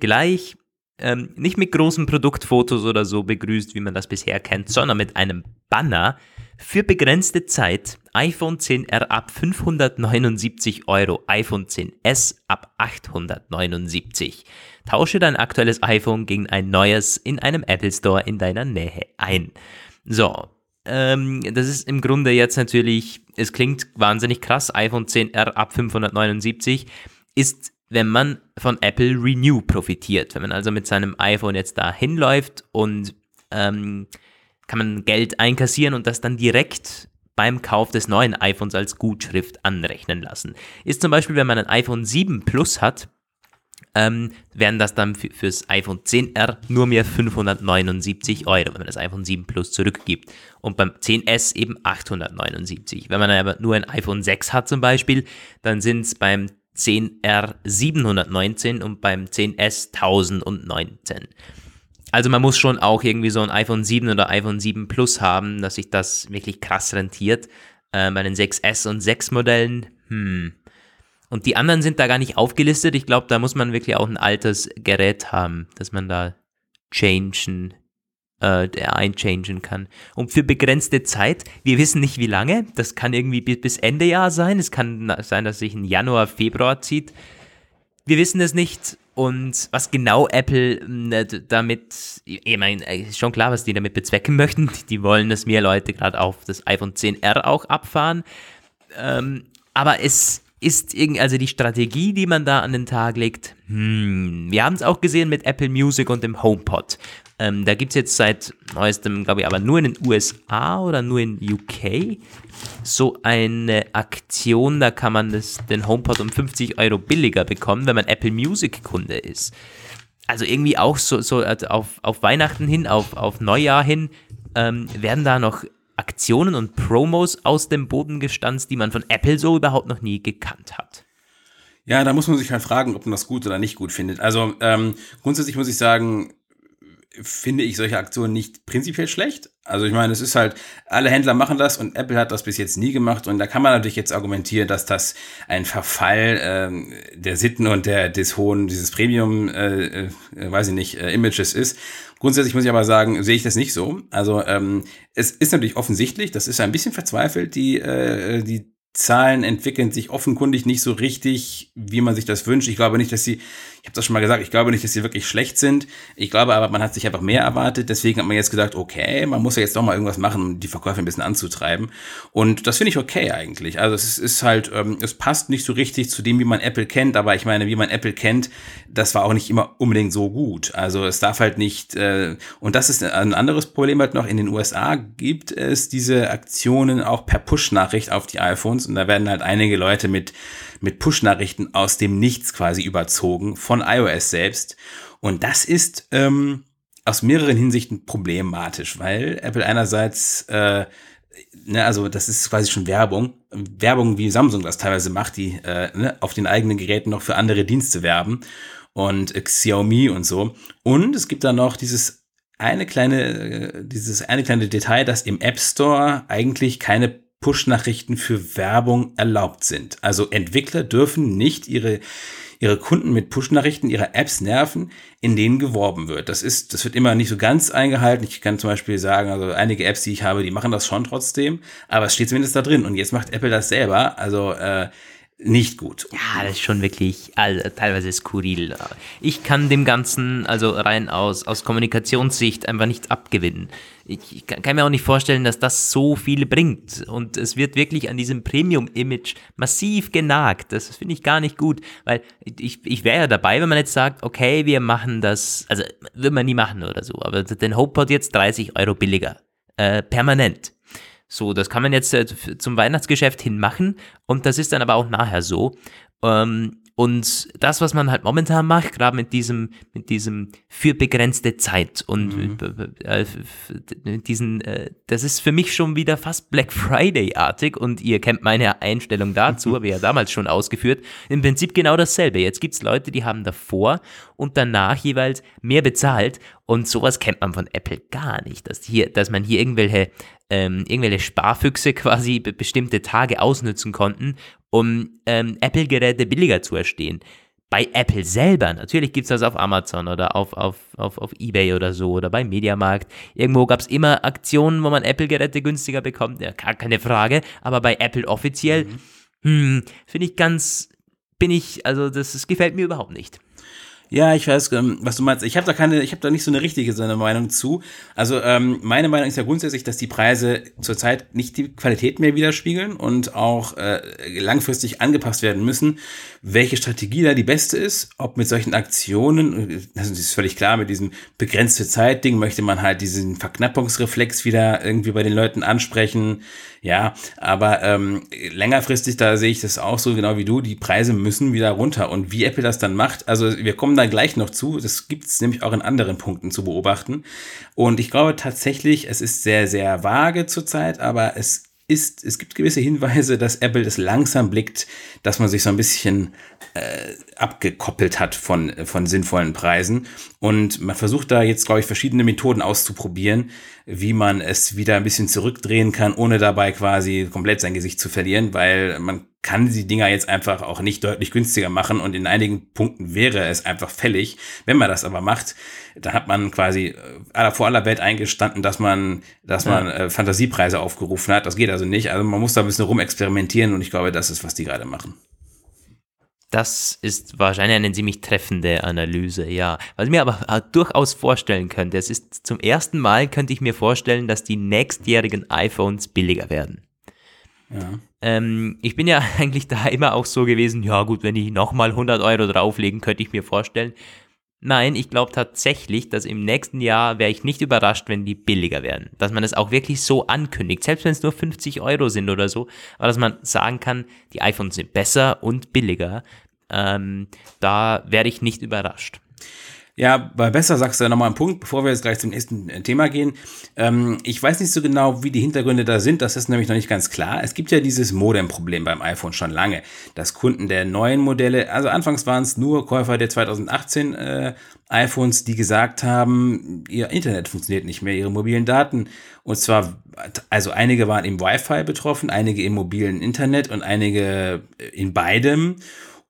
gleich ähm, nicht mit großen Produktfotos oder so begrüßt, wie man das bisher kennt, sondern mit einem Banner für begrenzte Zeit iPhone 10R ab 579 Euro, iPhone 10S ab 879. Tausche dein aktuelles iPhone gegen ein neues in einem Apple Store in deiner Nähe ein. So, ähm, das ist im Grunde jetzt natürlich, es klingt wahnsinnig krass, iPhone 10R ab 579 ist wenn man von Apple Renew profitiert. Wenn man also mit seinem iPhone jetzt da hinläuft und ähm, kann man Geld einkassieren und das dann direkt beim Kauf des neuen iPhones als Gutschrift anrechnen lassen. Ist zum Beispiel, wenn man ein iPhone 7 Plus hat, ähm, wären das dann fürs iPhone 10R nur mehr 579 Euro, wenn man das iPhone 7 Plus zurückgibt. Und beim 10S eben 879. Wenn man aber nur ein iPhone 6 hat zum Beispiel, dann sind es beim 10R 719 und beim 10S 1019. Also man muss schon auch irgendwie so ein iPhone 7 oder iPhone 7 Plus haben, dass sich das wirklich krass rentiert. Äh, bei den 6S und 6 Modellen, hm. Und die anderen sind da gar nicht aufgelistet. Ich glaube, da muss man wirklich auch ein altes Gerät haben, dass man da changen äh, einchangen kann. Und für begrenzte Zeit, wir wissen nicht wie lange, das kann irgendwie bis Ende Jahr sein, es kann sein, dass sich ein Januar, Februar zieht. Wir wissen es nicht und was genau Apple äh, damit, ich meine, äh, ist schon klar, was die damit bezwecken möchten. Die wollen, dass mehr Leute gerade auf das iPhone 10R auch abfahren. Ähm, aber es ist irgendwie, also die Strategie, die man da an den Tag legt, hm, wir haben es auch gesehen mit Apple Music und dem HomePod. Ähm, da gibt es jetzt seit neuestem, glaube ich, aber nur in den USA oder nur in UK so eine Aktion, da kann man das, den HomePod um 50 Euro billiger bekommen, wenn man Apple Music Kunde ist. Also irgendwie auch so, so auf, auf Weihnachten hin, auf, auf Neujahr hin, ähm, werden da noch Aktionen und Promos aus dem Boden gestanzt, die man von Apple so überhaupt noch nie gekannt hat. Ja, da muss man sich halt fragen, ob man das gut oder nicht gut findet. Also ähm, grundsätzlich muss ich sagen, finde ich solche Aktionen nicht prinzipiell schlecht. Also ich meine, es ist halt, alle Händler machen das und Apple hat das bis jetzt nie gemacht und da kann man natürlich jetzt argumentieren, dass das ein Verfall ähm, der Sitten und der des hohen, dieses Premium, äh, äh, weiß ich nicht, äh, Images ist. Grundsätzlich muss ich aber sagen, sehe ich das nicht so. Also ähm, es ist natürlich offensichtlich, das ist ein bisschen verzweifelt, die, äh, die Zahlen entwickeln sich offenkundig nicht so richtig, wie man sich das wünscht. Ich glaube nicht, dass sie ich habe das schon mal gesagt, ich glaube nicht, dass sie wirklich schlecht sind. Ich glaube aber, man hat sich einfach mehr erwartet. Deswegen hat man jetzt gesagt, okay, man muss ja jetzt doch mal irgendwas machen, um die Verkäufe ein bisschen anzutreiben. Und das finde ich okay eigentlich. Also es ist halt, ähm, es passt nicht so richtig zu dem, wie man Apple kennt. Aber ich meine, wie man Apple kennt, das war auch nicht immer unbedingt so gut. Also es darf halt nicht, äh, und das ist ein anderes Problem halt noch. In den USA gibt es diese Aktionen auch per Push-Nachricht auf die iPhones. Und da werden halt einige Leute mit mit Push-Nachrichten aus dem Nichts quasi überzogen von iOS selbst. Und das ist ähm, aus mehreren Hinsichten problematisch, weil Apple einerseits, äh, ne, also das ist quasi schon Werbung, Werbung wie Samsung das teilweise macht, die äh, ne, auf den eigenen Geräten noch für andere Dienste werben und äh, Xiaomi und so. Und es gibt da noch dieses eine kleine, äh, dieses eine kleine Detail, dass im App Store eigentlich keine Push-Nachrichten für Werbung erlaubt sind. Also Entwickler dürfen nicht ihre ihre Kunden mit Push-Nachrichten ihrer Apps nerven, in denen geworben wird. Das ist, das wird immer nicht so ganz eingehalten. Ich kann zum Beispiel sagen, also einige Apps, die ich habe, die machen das schon trotzdem, aber es steht zumindest da drin. Und jetzt macht Apple das selber. Also äh, nicht gut. Ja, das ist schon wirklich also, teilweise skurril. Ich kann dem Ganzen, also rein aus, aus Kommunikationssicht, einfach nichts abgewinnen. Ich, ich kann mir auch nicht vorstellen, dass das so viel bringt. Und es wird wirklich an diesem Premium-Image massiv genagt. Das finde ich gar nicht gut, weil ich, ich wäre ja dabei, wenn man jetzt sagt, okay, wir machen das, also würde man nie machen oder so, aber den HomePod jetzt 30 Euro billiger. Äh, permanent. So, das kann man jetzt äh, zum Weihnachtsgeschäft hin machen und das ist dann aber auch nachher so. Ähm, und das, was man halt momentan macht, gerade mit diesem, mit diesem für begrenzte Zeit und mhm. äh, diesen, äh, das ist für mich schon wieder fast Black Friday-artig und ihr kennt meine Einstellung dazu, habe ich ja damals schon ausgeführt. Im Prinzip genau dasselbe. Jetzt gibt es Leute, die haben davor und danach jeweils mehr bezahlt und sowas kennt man von Apple gar nicht, dass, hier, dass man hier irgendwelche, ähm, irgendwelche Sparfüchse quasi bestimmte Tage ausnutzen konnten um ähm, Apple-Geräte billiger zu erstehen. Bei Apple selber, natürlich gibt es das auf Amazon oder auf, auf, auf, auf Ebay oder so oder beim Mediamarkt. Irgendwo gab es immer Aktionen, wo man Apple-Geräte günstiger bekommt, ja, gar keine Frage. Aber bei Apple offiziell, mhm. hm, finde ich ganz, bin ich, also das, das gefällt mir überhaupt nicht. Ja, ich weiß, ähm, was du meinst. Ich habe da keine, ich habe da nicht so eine richtige so eine Meinung zu. Also ähm, meine Meinung ist ja grundsätzlich, dass die Preise zurzeit nicht die Qualität mehr widerspiegeln und auch äh, langfristig angepasst werden müssen. Welche Strategie da die beste ist, ob mit solchen Aktionen, das ist völlig klar, mit diesem begrenzte Zeit-Ding möchte man halt diesen Verknappungsreflex wieder irgendwie bei den Leuten ansprechen. Ja, aber ähm, längerfristig, da sehe ich das auch so genau wie du, die Preise müssen wieder runter. Und wie Apple das dann macht, also wir kommen da gleich noch zu, das gibt es nämlich auch in anderen Punkten zu beobachten. Und ich glaube tatsächlich, es ist sehr, sehr vage zurzeit, aber es ist, es gibt gewisse Hinweise, dass Apple es langsam blickt, dass man sich so ein bisschen äh, abgekoppelt hat von, von sinnvollen Preisen. Und man versucht da jetzt, glaube ich, verschiedene Methoden auszuprobieren, wie man es wieder ein bisschen zurückdrehen kann, ohne dabei quasi komplett sein Gesicht zu verlieren, weil man kann die Dinger jetzt einfach auch nicht deutlich günstiger machen und in einigen Punkten wäre es einfach fällig. Wenn man das aber macht, dann hat man quasi äh, vor aller Welt eingestanden, dass man, dass man äh, Fantasiepreise aufgerufen hat. Das geht also nicht. Also man muss da ein bisschen rumexperimentieren und ich glaube, das ist, was die gerade machen. Das ist wahrscheinlich eine ziemlich treffende Analyse, ja. Was ich mir aber äh, durchaus vorstellen könnte, es ist zum ersten Mal könnte ich mir vorstellen, dass die nächstjährigen iPhones billiger werden. Ähm, ich bin ja eigentlich da immer auch so gewesen, ja gut, wenn die nochmal 100 Euro drauflegen, könnte ich mir vorstellen. Nein, ich glaube tatsächlich, dass im nächsten Jahr wäre ich nicht überrascht, wenn die billiger werden. Dass man es auch wirklich so ankündigt, selbst wenn es nur 50 Euro sind oder so, aber dass man sagen kann, die iPhones sind besser und billiger. Ähm, da werde ich nicht überrascht. Ja, bei besser sagst du ja nochmal einen Punkt, bevor wir jetzt gleich zum nächsten äh, Thema gehen. Ähm, ich weiß nicht so genau, wie die Hintergründe da sind. Das ist nämlich noch nicht ganz klar. Es gibt ja dieses Modem-Problem beim iPhone schon lange, dass Kunden der neuen Modelle, also anfangs waren es nur Käufer der 2018 äh, iPhones, die gesagt haben, ihr Internet funktioniert nicht mehr, ihre mobilen Daten. Und zwar, also einige waren im Wi-Fi betroffen, einige im mobilen Internet und einige in beidem.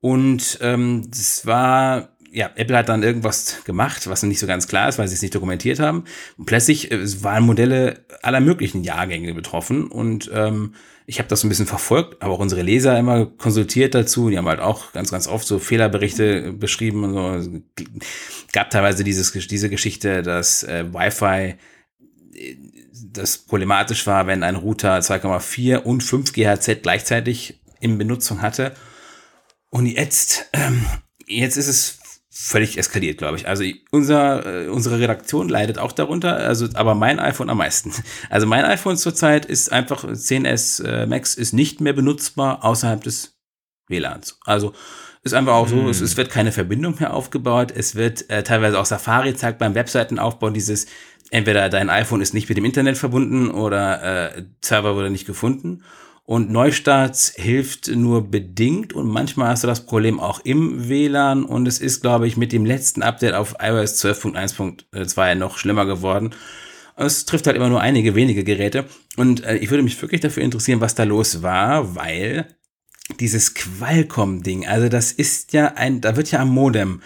Und ähm, das war ja, Apple hat dann irgendwas gemacht, was nicht so ganz klar ist, weil sie es nicht dokumentiert haben. Und plötzlich äh, waren Modelle aller möglichen Jahrgänge betroffen und ähm, ich habe das ein bisschen verfolgt, aber auch unsere Leser immer konsultiert dazu. Die haben halt auch ganz, ganz oft so Fehlerberichte beschrieben und so. Gab teilweise dieses, diese Geschichte, dass äh, Wi-Fi äh, das problematisch war, wenn ein Router 2,4 und 5 GHz gleichzeitig in Benutzung hatte. Und jetzt, ähm, jetzt ist es völlig eskaliert, glaube ich. Also unser, äh, unsere Redaktion leidet auch darunter, also aber mein iPhone am meisten. Also mein iPhone zurzeit ist einfach 10s äh, Max ist nicht mehr benutzbar außerhalb des WLANs. Also ist einfach auch so, mm. es, es, wird keine Verbindung mehr aufgebaut. Es wird äh, teilweise auch Safari zeigt beim Webseitenaufbau dieses entweder dein iPhone ist nicht mit dem Internet verbunden oder äh, Server wurde nicht gefunden. Und Neustarts hilft nur bedingt und manchmal hast du das Problem auch im WLAN und es ist, glaube ich, mit dem letzten Update auf iOS 12.1.2 noch schlimmer geworden. Es trifft halt immer nur einige wenige Geräte. Und äh, ich würde mich wirklich dafür interessieren, was da los war, weil dieses Qualcomm-Ding, also das ist ja ein, da wird ja am Modem,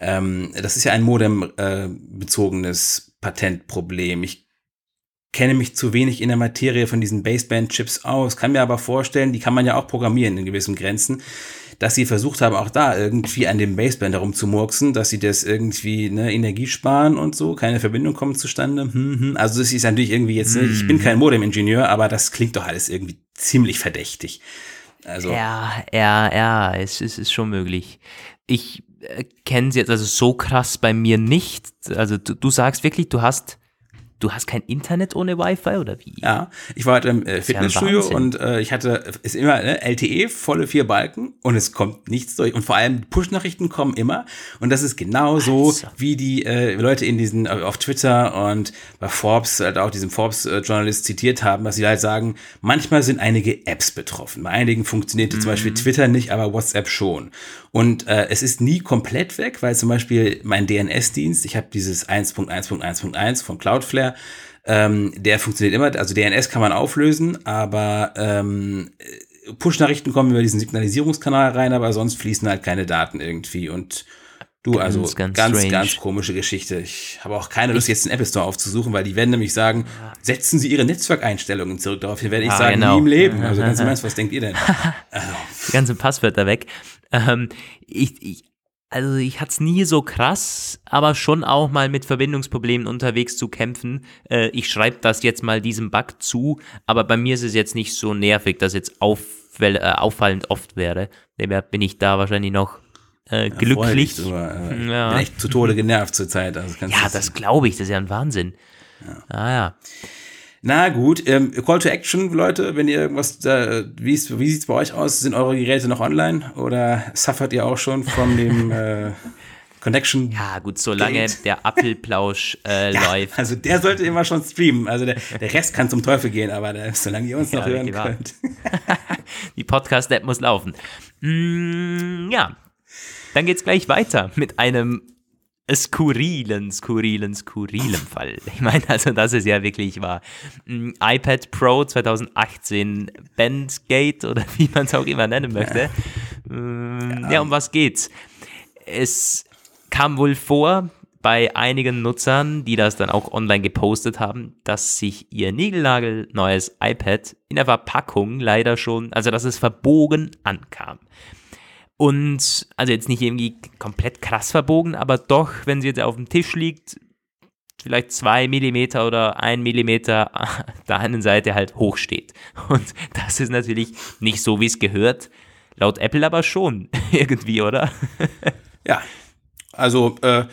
ähm, das ist ja ein Modem-bezogenes äh, Patentproblem. Ich kenne mich zu wenig in der Materie von diesen Baseband-Chips aus, kann mir aber vorstellen, die kann man ja auch programmieren in gewissen Grenzen dass sie versucht haben, auch da irgendwie an dem Baseband herumzumurksen, dass sie das irgendwie ne, Energie sparen und so, keine Verbindung kommt zustande. Hm, hm. Also das ist natürlich irgendwie jetzt, hm. ich bin kein Modem-Ingenieur, aber das klingt doch alles irgendwie ziemlich verdächtig. Also. Ja, ja, ja, es, es ist schon möglich. Ich äh, kenne sie jetzt also so krass bei mir nicht. Also du, du sagst wirklich, du hast Du hast kein Internet ohne Wi-Fi oder wie? Ja, ich war halt im äh, Fitnessstudio ja und äh, ich hatte, ist immer ne, LTE, volle vier Balken und es kommt nichts durch. Und vor allem Push-Nachrichten kommen immer. Und das ist genau so, also. wie die äh, Leute in diesen, äh, auf Twitter und bei Forbes, halt auch diesem Forbes-Journalist zitiert haben, dass sie halt sagen, manchmal sind einige Apps betroffen. Bei einigen funktionierte mhm. zum Beispiel Twitter nicht, aber WhatsApp schon. Und äh, es ist nie komplett weg, weil zum Beispiel mein DNS-Dienst, ich habe dieses 1.1.1.1 von Cloudflare, ähm, der funktioniert immer, also DNS kann man auflösen, aber ähm, Push-Nachrichten kommen über diesen Signalisierungskanal rein, aber sonst fließen halt keine Daten irgendwie und Du, also ganz, ganz, ganz, komische Geschichte. Ich habe auch keine Lust, jetzt den Apple Store aufzusuchen, weil die werden nämlich sagen, setzen Sie Ihre Netzwerkeinstellungen zurück. Daraufhin werde ich ah, sagen, genau. nie im Leben. Also ganz im Ernst, was denkt ihr denn? Also. Die ganzen Passwörter weg. Ähm, ich, ich, also ich hatte es nie so krass, aber schon auch mal mit Verbindungsproblemen unterwegs zu kämpfen. Äh, ich schreibe das jetzt mal diesem Bug zu, aber bei mir ist es jetzt nicht so nervig, dass jetzt auffall, äh, auffallend oft wäre. Daher bin ich da wahrscheinlich noch äh, glücklich. Drüber, äh, ja. Bin echt zu Tode genervt zurzeit. Also ja, das glaube ich, das ist ja ein Wahnsinn. Ja. Ah ja. Na gut, ähm, Call to Action, Leute, wenn ihr irgendwas, äh, wie, ist, wie sieht's bei euch aus? Sind eure Geräte noch online oder suffert ihr auch schon von dem äh, Connection? Ja, gut, solange Gate? der Apfelplausch äh, ja, läuft. Also der sollte immer schon streamen. Also der, der Rest kann zum Teufel gehen, aber der, solange ihr uns ja, noch hören könnt. Die Podcast-App muss laufen. Mm, ja, dann geht's gleich weiter mit einem skurrilen, skurrilen, skurrilen Fall. Ich meine, also das ist ja wirklich wahr. Mm, iPad Pro 2018 Bandgate oder wie man es auch immer nennen möchte. Ja. ja, um was geht's? Es kam wohl vor bei einigen Nutzern, die das dann auch online gepostet haben, dass sich ihr Nigelnagel neues iPad in der Verpackung leider schon, also dass es verbogen ankam. Und also jetzt nicht irgendwie komplett krass verbogen, aber doch, wenn sie jetzt auf dem Tisch liegt, vielleicht zwei Millimeter oder ein Millimeter der einen Seite halt hoch steht. Und das ist natürlich nicht so, wie es gehört. Laut Apple aber schon irgendwie, oder? ja. Also äh,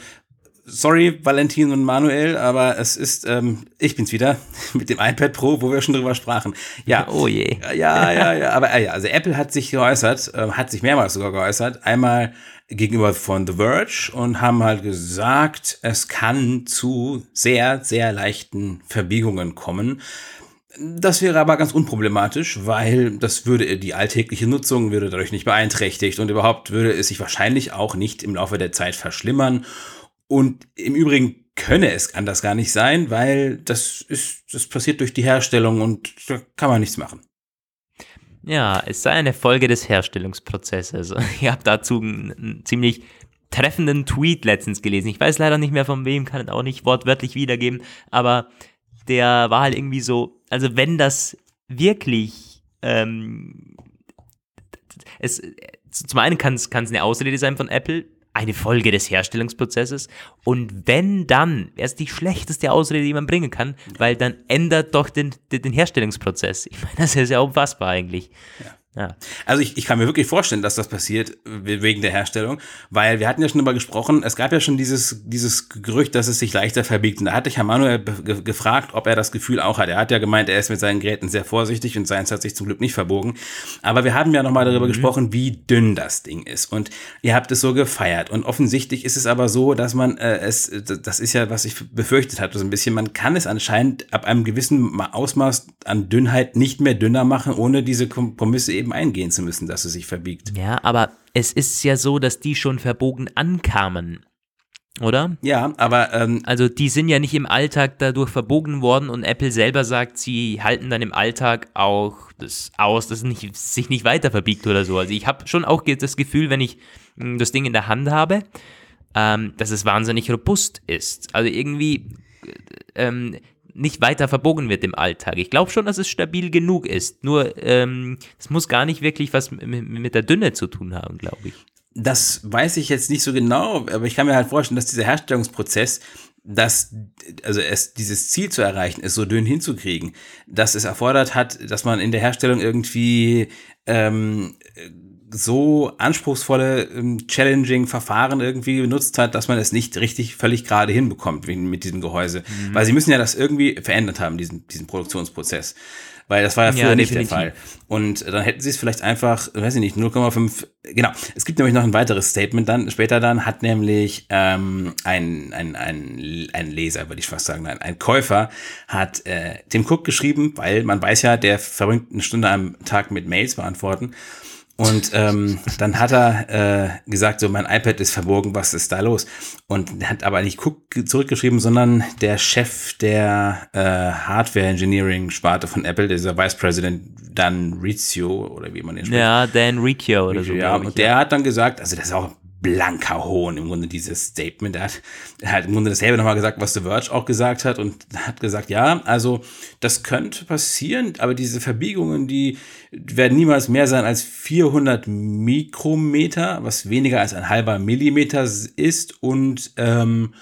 sorry, Valentin und Manuel, aber es ist, ähm, ich bin's wieder mit dem iPad Pro, wo wir schon drüber sprachen. Ja, oh je. Ja, ja, ja, aber äh, ja, also Apple hat sich geäußert, äh, hat sich mehrmals sogar geäußert. Einmal gegenüber von The Verge und haben halt gesagt, es kann zu sehr, sehr leichten Verbiegungen kommen. Das wäre aber ganz unproblematisch, weil das würde die alltägliche Nutzung würde dadurch nicht beeinträchtigt und überhaupt würde es sich wahrscheinlich auch nicht im Laufe der Zeit verschlimmern und im Übrigen könne es anders gar nicht sein, weil das ist, das passiert durch die Herstellung und da kann man nichts machen. Ja, es sei eine Folge des Herstellungsprozesses. Ich habe dazu einen ziemlich treffenden Tweet letztens gelesen. Ich weiß leider nicht mehr von wem, kann es auch nicht wortwörtlich wiedergeben, aber der war halt irgendwie so, also wenn das wirklich, ähm, es, zum einen kann es eine Ausrede sein von Apple, eine Folge des Herstellungsprozesses. Und wenn dann, es die schlechteste Ausrede, die man bringen kann, weil dann ändert doch den, den Herstellungsprozess. Ich meine, das ist ja unfassbar eigentlich. Ja. Ja. Also ich, ich kann mir wirklich vorstellen, dass das passiert wegen der Herstellung, weil wir hatten ja schon darüber gesprochen, es gab ja schon dieses, dieses Gerücht, dass es sich leichter verbiegt. Und da hatte ich Herrn Manuel gefragt, ob er das Gefühl auch hat. Er hat ja gemeint, er ist mit seinen Geräten sehr vorsichtig und seins hat sich zum Glück nicht verbogen. Aber wir haben ja nochmal darüber mhm. gesprochen, wie dünn das Ding ist. Und ihr habt es so gefeiert. Und offensichtlich ist es aber so, dass man äh, es, das ist ja, was ich befürchtet hatte, so ein bisschen, man kann es anscheinend ab einem gewissen Ausmaß an Dünnheit nicht mehr dünner machen, ohne diese Kompromisse eben eben eingehen zu müssen, dass es sich verbiegt. Ja, aber es ist ja so, dass die schon verbogen ankamen. oder? Ja, aber ähm, also die sind ja nicht im Alltag dadurch verbogen worden und Apple selber sagt, sie halten dann im Alltag auch das aus, dass es nicht, sich nicht weiter verbiegt oder so. Also ich habe schon auch das Gefühl, wenn ich hm, das Ding in der Hand habe, ähm, dass es wahnsinnig robust ist. Also irgendwie ähm, nicht weiter verbogen wird im Alltag. Ich glaube schon, dass es stabil genug ist. Nur ähm, es muss gar nicht wirklich was mit, der Dünne zu tun haben, glaube ich. Das weiß ich jetzt nicht so genau, aber ich kann mir halt vorstellen, dass dieser Herstellungsprozess, dass, also es, dieses Ziel zu erreichen, es so dünn hinzukriegen, dass es erfordert hat, dass man in der Herstellung irgendwie ähm, so anspruchsvolle, ähm, challenging Verfahren irgendwie benutzt hat, dass man es nicht richtig völlig gerade hinbekommt wie mit diesem Gehäuse. Mhm. Weil sie müssen ja das irgendwie verändert haben, diesen, diesen Produktionsprozess. Weil das war ja früher ja, nicht der Fall. Und dann hätten sie es vielleicht einfach, weiß ich nicht, 0,5, genau. Es gibt nämlich noch ein weiteres Statement dann, später dann hat nämlich ähm, ein, ein, ein, ein Leser, würde ich fast sagen, nein, ein Käufer hat äh, Tim Cook geschrieben, weil man weiß ja, der verbringt eine Stunde am Tag mit Mails beantworten. Und ähm, dann hat er äh, gesagt, so mein iPad ist verborgen, was ist da los? Und er hat aber nicht Cook zurückgeschrieben, sondern der Chef der äh, Hardware Engineering Sparte von Apple, dieser Vice President Dan Riccio oder wie man den spricht. Ja, Dan Riccio oder so. Ja, und der hat dann gesagt, also das ist auch blanker Hohn im Grunde dieses Statement. Er hat, er hat im Grunde dasselbe nochmal gesagt, was The Verge auch gesagt hat und hat gesagt, ja, also das könnte passieren, aber diese Verbiegungen, die werden niemals mehr sein als 400 Mikrometer, was weniger als ein halber Millimeter ist und ähm,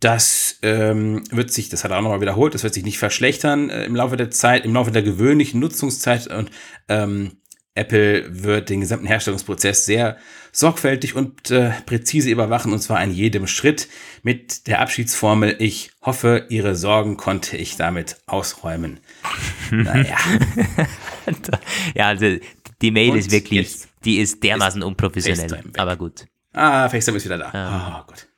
das ähm, wird sich, das hat er auch nochmal wiederholt, das wird sich nicht verschlechtern äh, im Laufe der Zeit, im Laufe der gewöhnlichen Nutzungszeit und ähm, Apple wird den gesamten Herstellungsprozess sehr sorgfältig und äh, präzise überwachen und zwar in jedem Schritt mit der Abschiedsformel Ich hoffe, Ihre Sorgen konnte ich damit ausräumen. naja. ja, also die Mail und ist wirklich, die ist dermaßen unprofessionell, aber gut. Ah, FaceTime ist wieder da. Ähm. Oh Gott.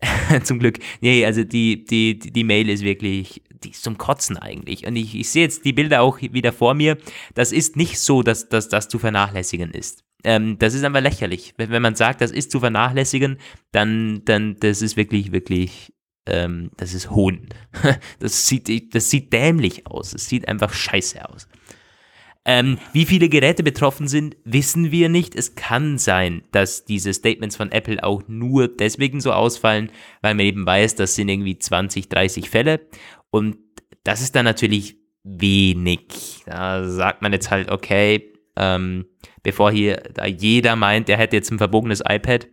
Zum Glück. Nee, also die, die, die Mail ist wirklich die ist zum Kotzen eigentlich. Und ich, ich sehe jetzt die Bilder auch wieder vor mir. Das ist nicht so, dass, dass das zu vernachlässigen ist. Ähm, das ist einfach lächerlich. Wenn, wenn man sagt, das ist zu vernachlässigen, dann, dann das ist wirklich, wirklich, ähm, das ist Hohn. Das sieht, das sieht dämlich aus. Es sieht einfach scheiße aus. Ähm, wie viele Geräte betroffen sind, wissen wir nicht. Es kann sein, dass diese Statements von Apple auch nur deswegen so ausfallen, weil man eben weiß, das sind irgendwie 20, 30 Fälle und das ist dann natürlich wenig. Da sagt man jetzt halt, okay, ähm, bevor hier da jeder meint, der hätte jetzt ein verbogenes iPad,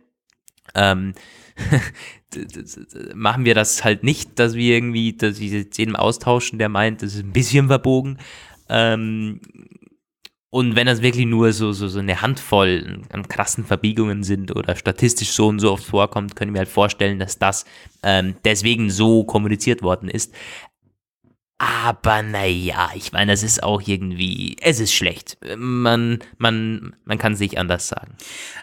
ähm, machen wir das halt nicht, dass wir irgendwie, dass wir jetzt jedem austauschen, der meint, das ist ein bisschen verbogen. Ähm, und wenn das wirklich nur so, so, so eine Handvoll an krassen Verbiegungen sind oder statistisch so und so oft vorkommt, können wir halt vorstellen, dass das ähm, deswegen so kommuniziert worden ist. Aber naja, ich meine, es ist auch irgendwie, es ist schlecht. Man, man, man kann es nicht anders sagen.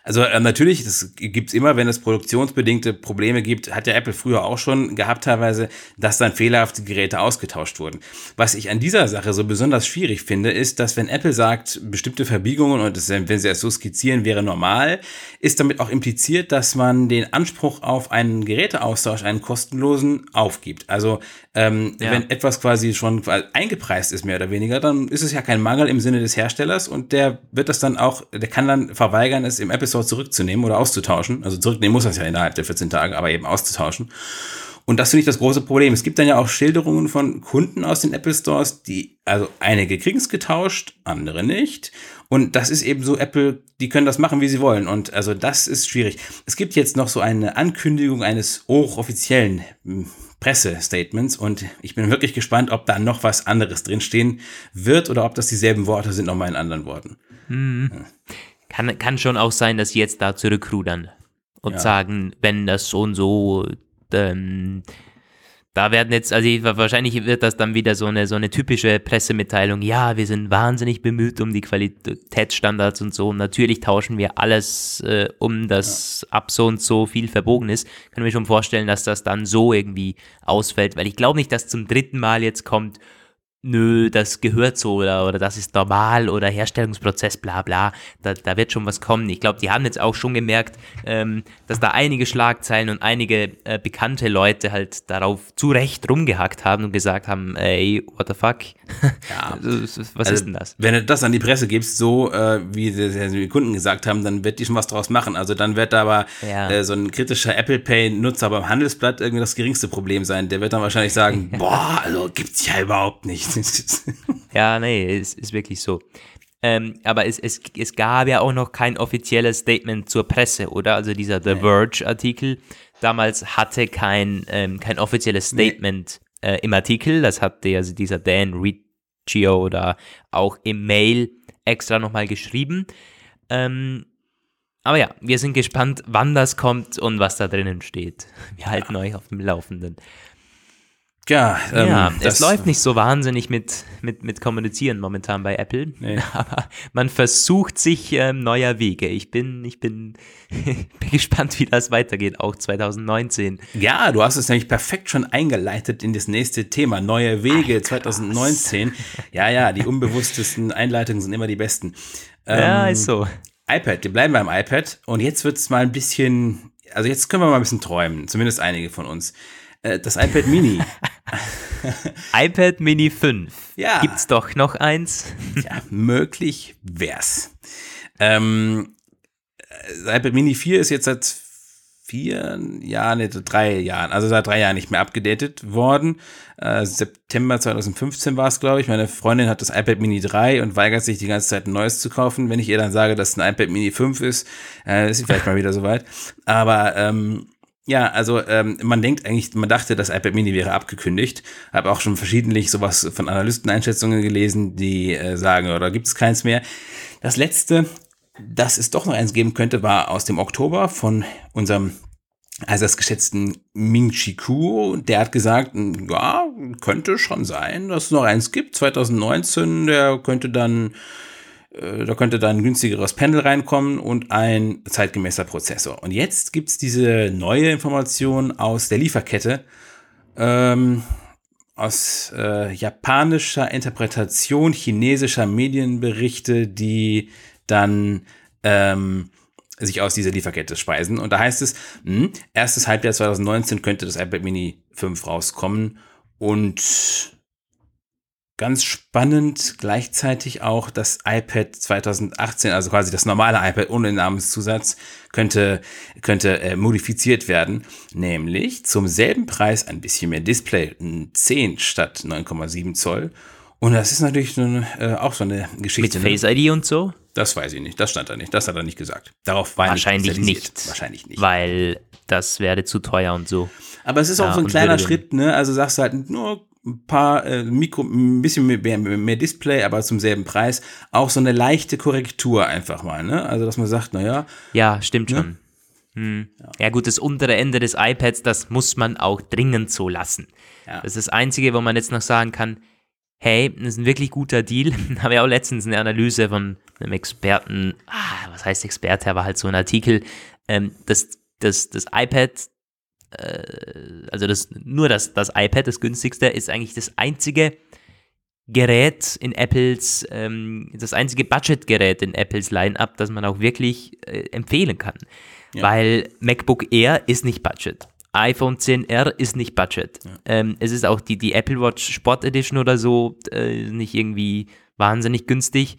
Also äh, natürlich, das gibt's immer, wenn es produktionsbedingte Probleme gibt, hat ja Apple früher auch schon gehabt teilweise, dass dann fehlerhafte Geräte ausgetauscht wurden. Was ich an dieser Sache so besonders schwierig finde, ist, dass wenn Apple sagt, bestimmte Verbiegungen und das, wenn sie es so skizzieren, wäre normal, ist damit auch impliziert, dass man den Anspruch auf einen Geräteaustausch, einen kostenlosen, aufgibt. Also ähm, ja. wenn etwas quasi quasi schon eingepreist ist, mehr oder weniger, dann ist es ja kein Mangel im Sinne des Herstellers und der wird das dann auch, der kann dann verweigern, es im Apple Store zurückzunehmen oder auszutauschen. Also zurücknehmen muss das ja innerhalb der 14 Tage, aber eben auszutauschen. Und das finde ich das große Problem. Es gibt dann ja auch Schilderungen von Kunden aus den Apple Stores, die, also einige kriegen es getauscht, andere nicht. Und das ist eben so, Apple, die können das machen, wie sie wollen. Und also das ist schwierig. Es gibt jetzt noch so eine Ankündigung eines hochoffiziellen hm, Pressestatements und ich bin wirklich gespannt, ob da noch was anderes drinstehen wird oder ob das dieselben Worte sind, nochmal in anderen Worten. Mhm. Ja. Kann, kann schon auch sein, dass sie jetzt da zurückrudern und ja. sagen, wenn das so und so ähm, da werden jetzt, also wahrscheinlich wird das dann wieder so eine, so eine typische Pressemitteilung. Ja, wir sind wahnsinnig bemüht um die Qualitätsstandards und so. Und natürlich tauschen wir alles äh, um, das ja. ab so und so viel verbogen ist. Können wir schon vorstellen, dass das dann so irgendwie ausfällt, weil ich glaube nicht, dass zum dritten Mal jetzt kommt, nö, das gehört so oder, oder das ist normal oder Herstellungsprozess, bla bla, da, da wird schon was kommen. Ich glaube, die haben jetzt auch schon gemerkt, ähm, dass da einige Schlagzeilen und einige äh, bekannte Leute halt darauf zu Recht rumgehackt haben und gesagt haben, ey, what the fuck? Ja. was Also, ist denn das? Wenn du das an die Presse gibst, so äh, wie die, die Kunden gesagt haben, dann wird die schon was draus machen. Also dann wird da aber Ja. äh, so ein kritischer Apple Pay-Nutzer beim Handelsblatt irgendwie das geringste Problem sein. Der wird dann wahrscheinlich sagen, boah, also gibt's ja überhaupt nicht. Ja, nee, ist, ist wirklich so. Ähm, aber es, es, es gab ja auch noch kein offizielles Statement zur Presse, oder? Also dieser The Verge-Artikel damals hatte kein, ähm, kein offizielles Statement äh, im Artikel. Das hat der, also dieser Dan Riccio da auch im Mail extra nochmal geschrieben. Ähm, aber ja, wir sind gespannt, wann das kommt und was da drinnen steht. Wir halten euch auf dem Laufenden. Ja, ähm, Ja, es läuft nicht so wahnsinnig mit, mit, mit Kommunizieren momentan bei Apple. Nee. Aber man versucht sich ähm, neuer Wege. Ich bin, ich bin, bin gespannt, wie das weitergeht, auch 2019. Ja, du hast es nämlich perfekt schon eingeleitet in das nächste Thema. Neue Wege 2019. Ja, ja, die unbewusstesten Einleitungen sind immer die besten. ja, Ähm, ist so. iPad, wir bleiben beim iPad und jetzt wird es mal ein bisschen, also jetzt können wir mal ein bisschen träumen, zumindest einige von uns. Äh, Das iPad Mini, iPad Mini 5. Ja. Gibt's doch noch eins? ja, möglich wär's. Ähm, das iPad Mini 4 ist jetzt seit vier Jahren, nee, drei Jahren, also seit drei Jahren nicht mehr abgedatet worden. Äh, September 2015 war es, glaube ich. Meine Freundin hat das iPad Mini 3 und weigert sich die ganze Zeit ein neues zu kaufen. Wenn ich ihr dann sage, dass es ein iPad Mini 5 ist, äh, ist sie vielleicht mal wieder soweit. Aber ähm, ja, also ähm, man denkt eigentlich, man dachte, das iPad Mini wäre abgekündigt. Habe auch schon verschiedentlich sowas von Analysteneinschätzungen gelesen, die äh, sagen, oder gibt es keins mehr. Das letzte, dass es doch noch eins geben könnte, war aus dem Oktober von unserem allseits geschätzten Ming Chi Kuo. Der hat gesagt, ja, könnte schon sein, dass es noch eins gibt. 2019, der könnte dann da könnte dann ein günstigeres Panel reinkommen und ein zeitgemäßer Prozessor. Und jetzt gibt's diese neue Information aus der Lieferkette, ähm, aus äh, japanischer Interpretation chinesischer Medienberichte, die dann ähm, sich aus dieser Lieferkette speisen. Und da heißt es, mh, erstes Halbjahr 2019 könnte das iPad Mini 5 rauskommen und Ganz spannend gleichzeitig auch das iPad 2018, also quasi das normale iPad ohne den Namenszusatz, könnte, könnte äh, modifiziert werden. Nämlich zum selben Preis ein bisschen mehr Display, ein 10 statt 9,7 Zoll. Und das ist natürlich so äh, auch so eine Mit Geschichte. ne? Face ID und so? Das weiß ich nicht, das stand da nicht, das hat er nicht gesagt. Darauf war Wahrscheinlich nicht. Wahrscheinlich nicht. Weil das wäre zu teuer und so. Aber es ist auch Ja, so ein kleiner Schritt, ne? Also sagst du halt nur ein paar äh, Mikro, ein bisschen mehr, mehr, Display, aber zum selben Preis. Auch so eine leichte Korrektur einfach mal, ne? Also dass man sagt, naja, Ja, stimmt Ne? schon. Hm. Ja. gut, das untere Ende des iPads, das muss man auch dringend so lassen. Ja. Das ist das Einzige, wo man jetzt noch sagen kann, hey, das ist ein wirklich guter Deal. Habe ja auch letztens eine Analyse von einem Experten, ah, was heißt Experte, aber halt so ein Artikel, ähm, das, das, das iPad, äh, also das, nur das, das iPad, das günstigste, ist eigentlich das einzige Gerät in Apples, ähm, das einzige Budgetgerät in Apples Line-Up, das man auch wirklich äh, empfehlen kann. Ja. Weil MacBook Air ist nicht Budget. iPhone 10R ist nicht Budget. Ähm, es ist auch die, die Apple Watch Sport Edition oder so äh, nicht irgendwie wahnsinnig günstig.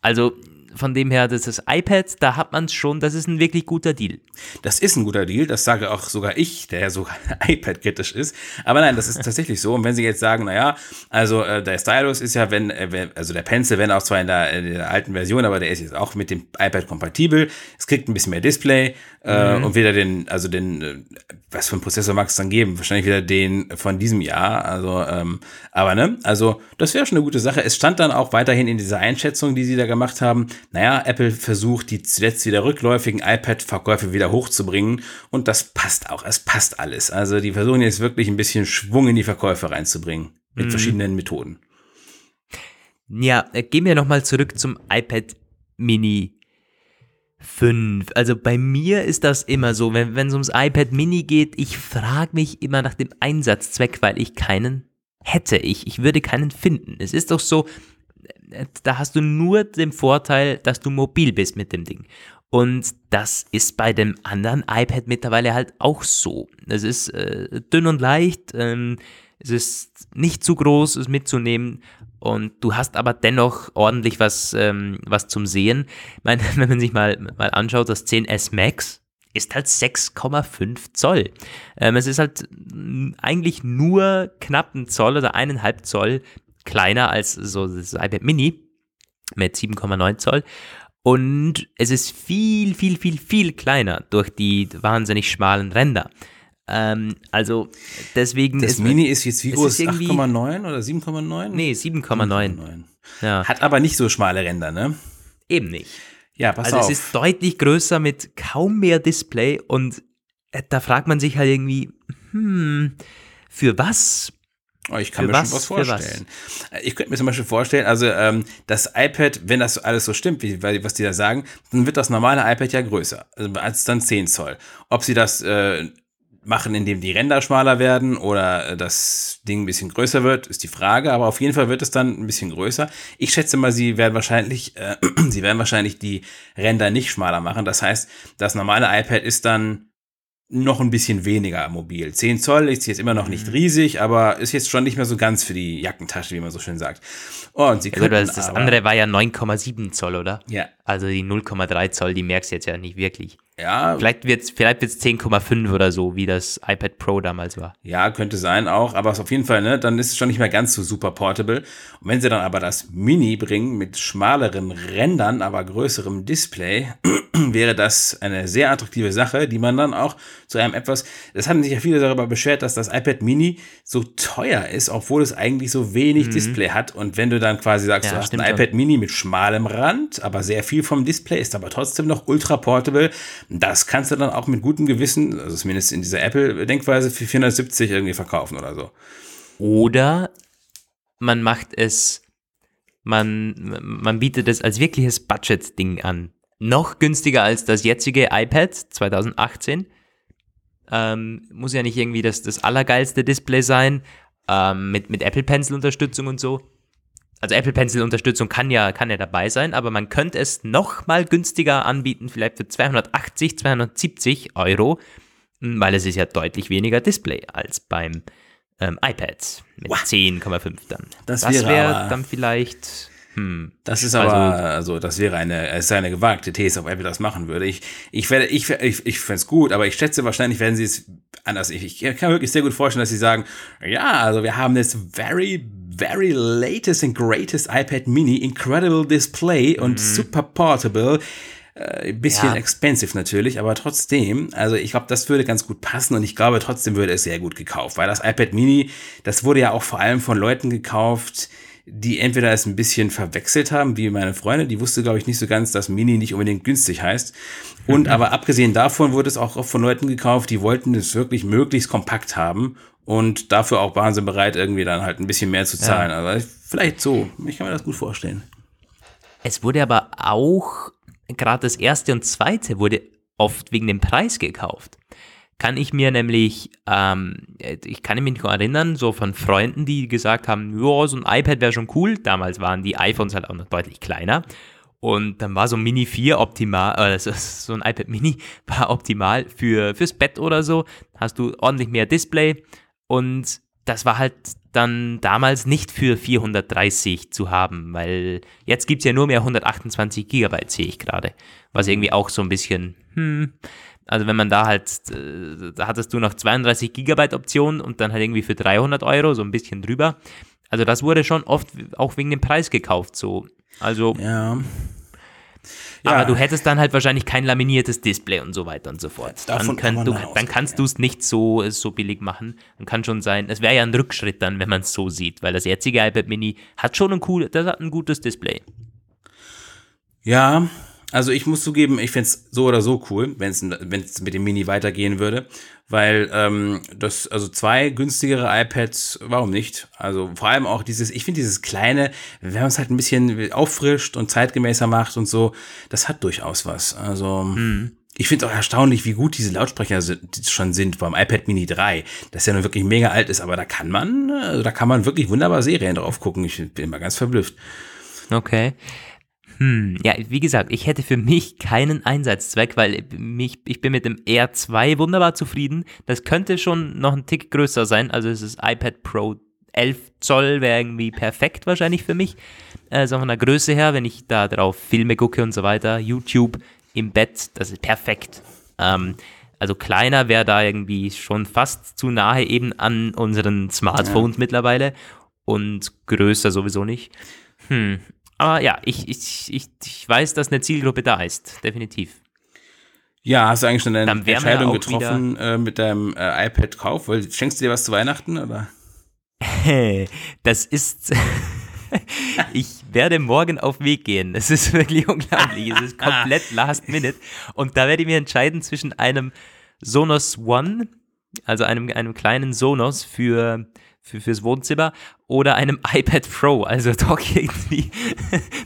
Also von dem her, das ist das iPad, da hat man es schon, das ist ein wirklich guter Deal. das ist ein guter Deal, das sage auch sogar ich, der ja sogar iPad-kritisch ist. Aber nein, das ist tatsächlich so. Und wenn Sie jetzt sagen, naja, also äh, der Stylus ist ja, wenn, äh, also der Pencil, wenn auch zwar in der, in der alten Version, aber der ist jetzt auch mit dem iPad kompatibel. Es kriegt ein bisschen mehr Display äh, und wieder den, also den, äh, was für einen Prozessor mag es dann geben? Wahrscheinlich wieder den von diesem Jahr. Also, ähm, aber ne, also das wäre schon eine gute Sache. Es stand dann auch weiterhin in dieser Einschätzung, die sie da gemacht haben. Naja, Apple versucht, die zuletzt wieder rückläufigen iPad-Verkäufe wieder hochzubringen. Und das passt auch. Es passt alles. Also die versuchen jetzt wirklich ein bisschen Schwung in die Verkäufe reinzubringen. Mit verschiedenen Methoden. Ja, äh, gehen wir nochmal zurück zum iPad Mini 5. Also bei mir ist das immer so, wenn es ums iPad Mini geht, ich frage mich immer nach dem Einsatzzweck, weil ich keinen hätte ich. Ich würde keinen finden. Es ist doch so, da hast du nur den Vorteil, dass du mobil bist mit dem Ding. Und das ist bei dem anderen iPad mittlerweile halt auch so. Es ist äh, dünn und leicht, ähm, es ist nicht zu groß, es mitzunehmen. Und du hast aber dennoch ordentlich was, ähm, was zum Sehen. Ich meine, wenn man sich mal, mal anschaut, das 10S Max ist halt 6,5 Zoll. Ähm, es ist halt eigentlich nur knapp ein Zoll oder eineinhalb Zoll kleiner als so das iPad Mini mit 7,9 Zoll. Und es ist viel, viel, viel, viel kleiner durch die wahnsinnig schmalen Ränder. Ähm, also deswegen das ist Mini ist jetzt wie groß? 8,9 oder 7,9? Nee, 7,9. Ja. Hat aber nicht so schmale Ränder, ne? Eben nicht. Ja, pass also auf. Also es ist deutlich größer mit kaum mehr Display und äh, da fragt man sich halt irgendwie, hm, für was Oh, ich kann Für mir was? schon was vorstellen. Was? Ich könnte mir zum Beispiel vorstellen, also ähm, das iPad, wenn das alles so stimmt, wie, was die da sagen, dann wird das normale iPad ja größer, also als dann 10 Zoll. Ob sie das äh, machen, indem die Ränder schmaler werden oder äh, das Ding ein bisschen größer wird, ist die Frage, aber auf jeden Fall wird es dann ein bisschen größer. Ich schätze mal, sie werden wahrscheinlich, äh, sie werden wahrscheinlich die Ränder nicht schmaler machen. Das heißt, das normale iPad ist dann noch ein bisschen weniger mobil. 10 Zoll ist jetzt immer noch nicht mhm. riesig, aber ist jetzt schon nicht mehr so ganz für die Jackentasche, wie man so schön sagt. Und sie ja, gut, das, das andere war ja 9,7 Zoll, oder? Ja. Also die 0,3 Zoll, die merkst du jetzt ja nicht wirklich. Ja. Vielleicht wird es vielleicht wird's 10,5 oder so, wie das iPad Pro damals war. Ja, könnte sein auch, aber auf jeden Fall, ne, dann ist es schon nicht mehr ganz so super portable. Und wenn sie dann aber das Mini bringen mit schmaleren Rändern, aber größerem Display, wäre das eine sehr attraktive Sache, die man dann auch zu einem etwas, das hatten sich ja viele darüber beschwert, dass das iPad Mini so teuer ist, obwohl es eigentlich so wenig mhm. Display hat. Und wenn du dann quasi sagst, ja, du hast ein iPad. Mini mit schmalem Rand, aber sehr viel vom Display, ist aber trotzdem noch ultra portable, das kannst du dann auch mit gutem Gewissen, also zumindest in dieser Apple-Denkweise, für 470 irgendwie verkaufen oder so. Oder man macht es, man, man bietet es als wirkliches Budget-Ding an. Noch günstiger als das jetzige iPad 2018. Ähm, muss ja nicht irgendwie das, das allergeilste Display sein, ähm, mit, mit Apple Pencil-Unterstützung und so also Apple Pencil Unterstützung kann ja, kann ja dabei sein, aber man könnte es noch mal günstiger anbieten, vielleicht für 280, 270 Euro, hm, weil es ist ja deutlich weniger Display als beim ähm, iPad mit 10,5 dann. Das, das wäre wär dann vielleicht. Hm, das ist aber, also, also das wäre eine, es ist eine gewagte These, ob Apple das machen würde. Ich, ich werde, ich, ich, ich fände es gut, aber ich schätze, wahrscheinlich werden sie es anders. Ich, ich kann mir wirklich sehr gut vorstellen, dass sie sagen, ja, also wir haben das very very latest and greatest iPad Mini, incredible Display und mhm. super portable. Äh, bisschen ja. expensive natürlich, aber trotzdem, also ich glaube, das würde ganz gut passen und ich glaube trotzdem würde es sehr gut gekauft, weil das iPad Mini, das wurde ja auch vor allem von Leuten gekauft, die entweder es ein bisschen verwechselt haben, wie meine Freundin, die wusste, glaube ich, nicht so ganz, dass Mini nicht unbedingt günstig heißt. Und mhm. aber abgesehen davon wurde es auch von Leuten gekauft, die wollten es wirklich möglichst kompakt haben und dafür auch waren sie bereit, irgendwie dann halt ein bisschen mehr zu zahlen. Ja. Also vielleicht so. Ich kann mir das gut vorstellen. Es wurde aber auch, gerade das erste und zweite wurde oft wegen dem Preis gekauft. Kann ich mir nämlich, ähm, ich kann mich noch erinnern, so von Freunden, die gesagt haben, ja, so ein iPad wäre schon cool. Damals waren die iPhones halt auch noch deutlich kleiner. Und dann war so ein Mini 4 optimal, äh, so ein iPad Mini war optimal für, fürs Bett oder so. Hast du ordentlich mehr Display und das war halt dann damals nicht für 430 zu haben, weil jetzt gibt es ja nur mehr 128 Gigabyte, sehe ich gerade. Was irgendwie auch so ein bisschen, hm, also wenn man da halt, äh, da hattest du noch 32 Gigabyte Option und dann halt irgendwie für 300 Euro, so ein bisschen drüber. Also das wurde schon oft auch wegen dem Preis gekauft, so. Also. Ja. Ja. Aber du hättest dann halt wahrscheinlich kein laminiertes Display und so weiter und so fort. Davon dann, kann, du, dann kannst du es nicht so, so billig machen. Dann kann schon sein, es wäre ja ein Rückschritt dann, wenn man es so sieht, weil das jetzige iPad Mini hat schon ein cool, das hat ein gutes Display. Ja, also ich muss zugeben, ich fände es so oder so cool, wenn es mit dem Mini weitergehen würde, weil ähm, das, also zwei günstigere iPads, warum nicht? Also vor allem auch dieses, ich finde dieses kleine, wenn man es halt ein bisschen auffrischt und zeitgemäßer macht und so, das hat durchaus was. Also mhm. Ich finde es auch erstaunlich, wie gut diese Lautsprecher sind, schon sind beim iPad Mini 3, das ja nun wirklich mega alt ist, aber da kann man, äh, da kann man wirklich wunderbar Serien drauf gucken. Ich bin mal ganz verblüfft. Okay. Hm, ja, wie gesagt, ich hätte für mich keinen Einsatzzweck, weil mich, ich bin mit dem R2 wunderbar zufrieden. Das könnte schon noch ein Tick größer sein. Also es ist iPad Pro 11 Zoll wäre irgendwie perfekt wahrscheinlich für mich. Also von der Größe her, wenn ich da drauf Filme gucke und so weiter, YouTube im Bett, das ist perfekt. Ähm, also kleiner wäre da irgendwie schon fast zu nahe eben an unseren Smartphones ja. mittlerweile und größer sowieso nicht. Hm. Aber ja, ich, ich, ich, ich weiß, dass eine Zielgruppe da ist, definitiv. Ja, hast du eigentlich schon eine Entscheidung getroffen äh, mit deinem äh, iPad-Kauf? Schenkst du dir was zu Weihnachten oder? das ist. ich werde morgen auf Weg gehen. Es ist wirklich unglaublich. Es ist komplett last minute. Und da werde ich mir entscheiden zwischen einem Sonos One, also einem, einem kleinen Sonos für, für, fürs Wohnzimmer, oder einem iPad Pro. Also doch irgendwie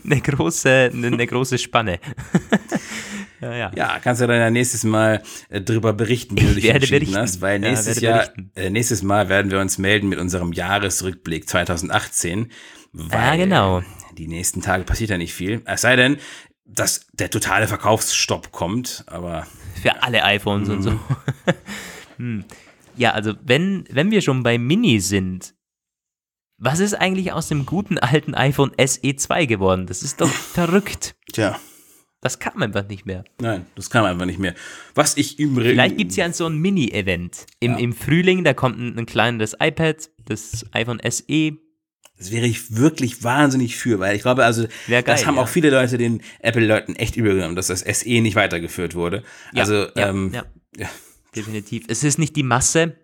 eine große, eine große Spanne. Ja, ja. ja, kannst du dann ja nächstes Mal äh, drüber berichten, wie du dich entschieden berichten. hast, weil nächstes ja, Jahr, äh, nächstes Mal werden wir uns melden mit unserem Jahresrückblick 2018. Weil ja, genau. Die nächsten Tage passiert ja nicht viel. Es sei denn, dass der totale Verkaufsstopp kommt, aber. Für alle iPhones und so. Mhm. hm. Ja, also wenn, wenn wir schon bei Mini sind, was ist eigentlich aus dem guten alten iPhone SE 2 geworden? Das ist doch verrückt. Tja. Das kam einfach nicht mehr. Nein, das kam einfach nicht mehr. Was ich im Vielleicht gibt es ja so ein Mini-Event. Im, ja. Im Frühling, da kommt ein, ein kleineres iPad, das iPhone SE. Das wäre ich wirklich wahnsinnig für, weil ich glaube, also geil, das haben ja. auch viele Leute den Apple-Leuten echt übergenommen, dass das SE nicht weitergeführt wurde. Ja, also, ja, ähm, ja. definitiv. Es ist nicht die Masse,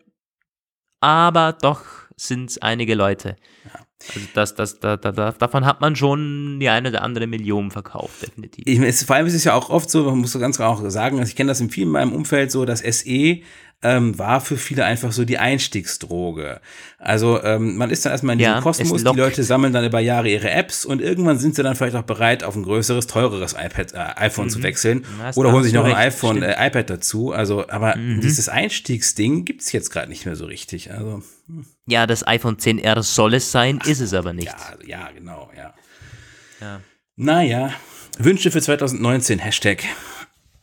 aber doch sind es einige Leute. Ja. Also das, das, da, da, davon hat man schon die eine oder andere Million verkauft, definitiv. Ich, es, vor allem ist es ja auch oft so, man muss ganz klar auch sagen, also ich kenne das in vielen in meinem Umfeld so, dass SE ähm, war für viele einfach so die Einstiegsdroge. Also ähm, man ist dann erstmal in diesem ja, Kosmos, die Leute sammeln dann über Jahre ihre Apps und irgendwann sind sie dann vielleicht auch bereit, auf ein größeres, teureres iPad, äh, iPhone mhm. zu wechseln oder holen sich noch ein iPhone, äh, iPad dazu. Also, aber mhm. dieses Einstiegsding gibt's jetzt gerade nicht mehr so richtig. Also hm. ja, das iPhone 10R soll es sein, Ach, ist es aber nicht. Ja, ja, genau, ja. ja. Naja, Wünsche für 2019, Hashtag.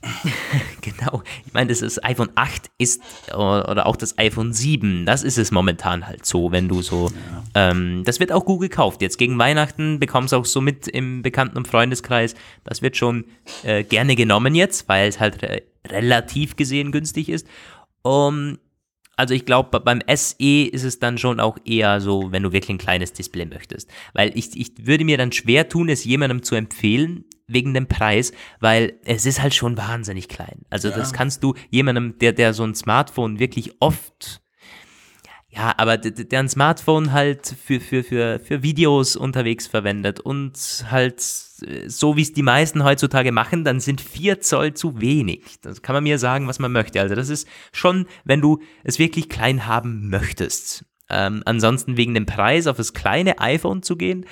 genau. Ich meine, das, das iPhone 8 ist, oder auch das iPhone 7, das ist es momentan halt so, wenn du so, ja. ähm, das wird auch gut gekauft. Jetzt gegen Weihnachten bekommst du auch so mit im Bekannten- und Freundeskreis. Das wird schon äh, gerne genommen jetzt, weil es halt re relativ gesehen günstig ist. Um, also ich glaube, beim SE ist es dann schon auch eher so, wenn du wirklich ein kleines Display möchtest. Weil ich, ich würde mir dann schwer tun, es jemandem zu empfehlen, wegen dem Preis, weil es ist halt schon wahnsinnig klein. Also ja. das kannst du jemandem, der, der so ein Smartphone wirklich oft ja, aber der ein Smartphone halt für, für, für, für Videos unterwegs verwendet und halt so wie es die meisten heutzutage machen, dann sind 4 Zoll zu wenig. Das kann man mir sagen, was man möchte. Also das ist schon, wenn du es wirklich klein haben möchtest. Ähm, ansonsten wegen dem Preis auf das kleine iPhone zu gehen,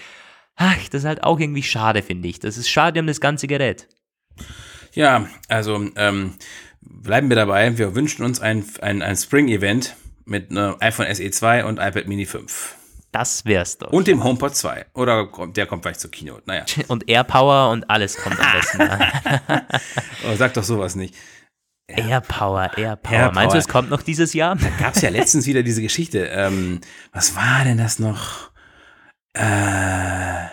ach, das ist halt auch irgendwie schade, finde ich. Das ist schade um das ganze Gerät. Ja, also ähm, bleiben wir dabei. Wir wünschen uns ein, ein, ein Spring-Event mit einem iPhone SE 2 und iPad Mini 5. Das wär's doch. Und dem HomePod 2. Oder der kommt vielleicht zur Keynote. Naja. Und AirPower und alles kommt am besten. oh, sag doch sowas nicht. AirPower, AirPower. Air Meinst du, es kommt noch dieses Jahr? Da gab es ja letztens wieder diese Geschichte. Ähm, was war denn das noch? Äh,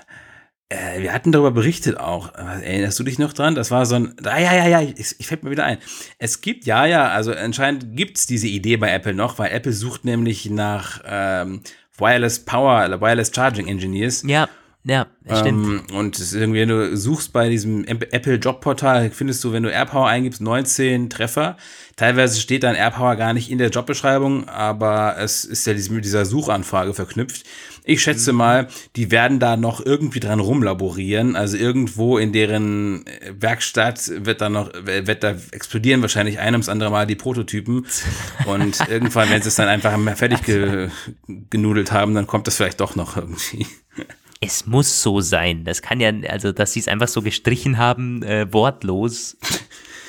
äh, wir hatten darüber berichtet auch. Erinnerst du dich noch dran? Das war so ein. Ah, ja, ja, ja, ich, ich fällt mir wieder ein. Es gibt, ja, ja, also anscheinend gibt es diese Idee bei Apple noch, weil Apple sucht nämlich nach ähm, Wireless Power, Wireless Charging Engineers. Ja. Ja, stimmt. Ähm, und irgendwie, wenn du suchst bei diesem Apple Jobportal, findest du, wenn du AirPower eingibst, 19 Treffer. Teilweise steht dann AirPower gar nicht in der Jobbeschreibung, aber es ist ja mit dieser Suchanfrage verknüpft. Ich schätze mhm. mal, die werden da noch irgendwie dran rumlaborieren. Also irgendwo in deren Werkstatt wird da noch, wird da explodieren wahrscheinlich ein ums andere Mal die Prototypen. Und irgendwann, wenn sie es dann einfach fertig ge genudelt haben, dann kommt das vielleicht doch noch irgendwie es muss so sein. Das kann ja, also, dass sie es einfach so gestrichen haben, äh, wortlos.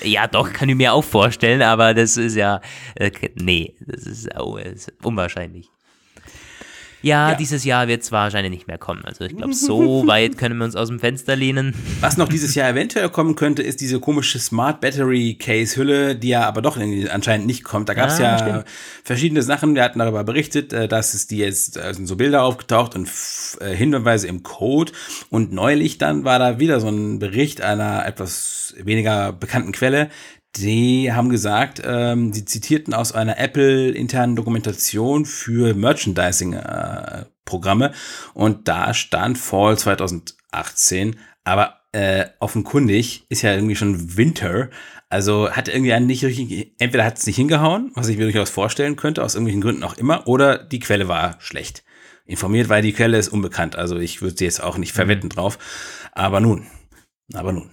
Ja, doch, kann ich mir auch vorstellen, aber das ist ja, äh, nee, das ist, oh, das ist unwahrscheinlich. Ja, ja, dieses Jahr wird es wahrscheinlich nicht mehr kommen. Also ich glaube, so weit können wir uns aus dem Fenster lehnen. Was noch dieses Jahr eventuell kommen könnte, ist diese komische Smart Battery Case Hülle, die ja aber doch anscheinend nicht kommt. Da gab es ah, ja stimmt. verschiedene Sachen. Wir hatten darüber berichtet, äh, dass es die jetzt sind so Bilder aufgetaucht und äh, Hinweise im Code. Und neulich dann war da wieder so ein Bericht einer etwas weniger bekannten Quelle, die haben gesagt, ähm, die zitierten aus einer Apple-internen Dokumentation für Merchandising-Programme äh, und da stand Fall 2018, aber äh, offenkundig ist ja irgendwie schon Winter, also hat irgendwie einen nicht richtig, entweder hat es nicht hingehauen, was ich mir durchaus vorstellen könnte, aus irgendwelchen Gründen auch immer, oder die Quelle war schlecht. Informiert, weil die Quelle ist unbekannt, also ich würde sie jetzt auch nicht verwetten drauf, aber nun, aber nun.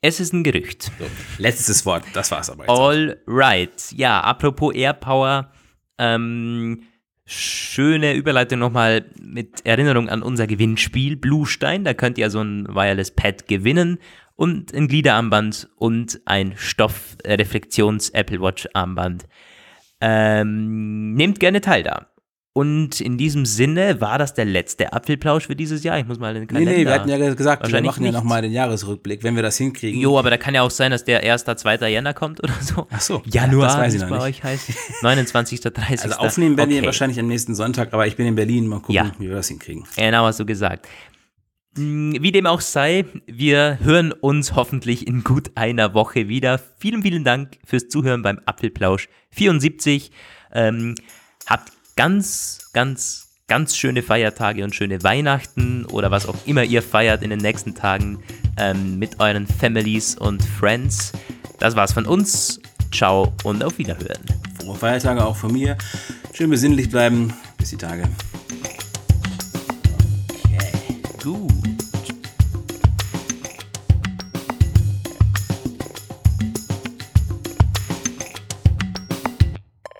Es ist ein Gerücht. So, letztes Wort, das war's aber jetzt. All auch. right. Ja, apropos Airpower, ähm, schöne Überleitung nochmal mit Erinnerung an unser Gewinnspiel Bluestein. Da könnt ihr so ein Wireless Pad gewinnen und ein Gliederarmband und ein Stoffreflektions Apple Watch Armband. Ähm, nehmt gerne teil da. Und in diesem Sinne war das der letzte Apfelplausch für dieses Jahr. Ich muss mal den Kalender. Nee, nee, wir hatten ja gesagt, wir machen ja nochmal den Jahresrückblick, wenn wir das hinkriegen. Jo, aber da kann ja auch sein, dass der 1., 2. Jänner kommt oder so. Ach so. Januar, ja, das weiß ich noch bei nicht. euch heißt. 29., 30. Also aufnehmen werden okay. wir wahrscheinlich am nächsten Sonntag, aber ich bin in Berlin. Mal gucken, ja. wie wir das hinkriegen. Genau, hast du gesagt. Hm, wie dem auch sei, wir hören uns hoffentlich in gut einer Woche wieder. Vielen, vielen Dank fürs Zuhören beim Apfelplausch 74. Ähm, habt ganz, ganz, ganz schöne Feiertage und schöne Weihnachten oder was auch immer ihr feiert in den nächsten Tagen ähm, mit euren Families und Friends. Das war's von uns. Ciao und auf Wiederhören. Frohe Feiertage auch von mir. Schön besinnlich bleiben. Bis die Tage. Okay. Gut.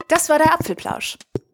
Das war der Apfelplausch.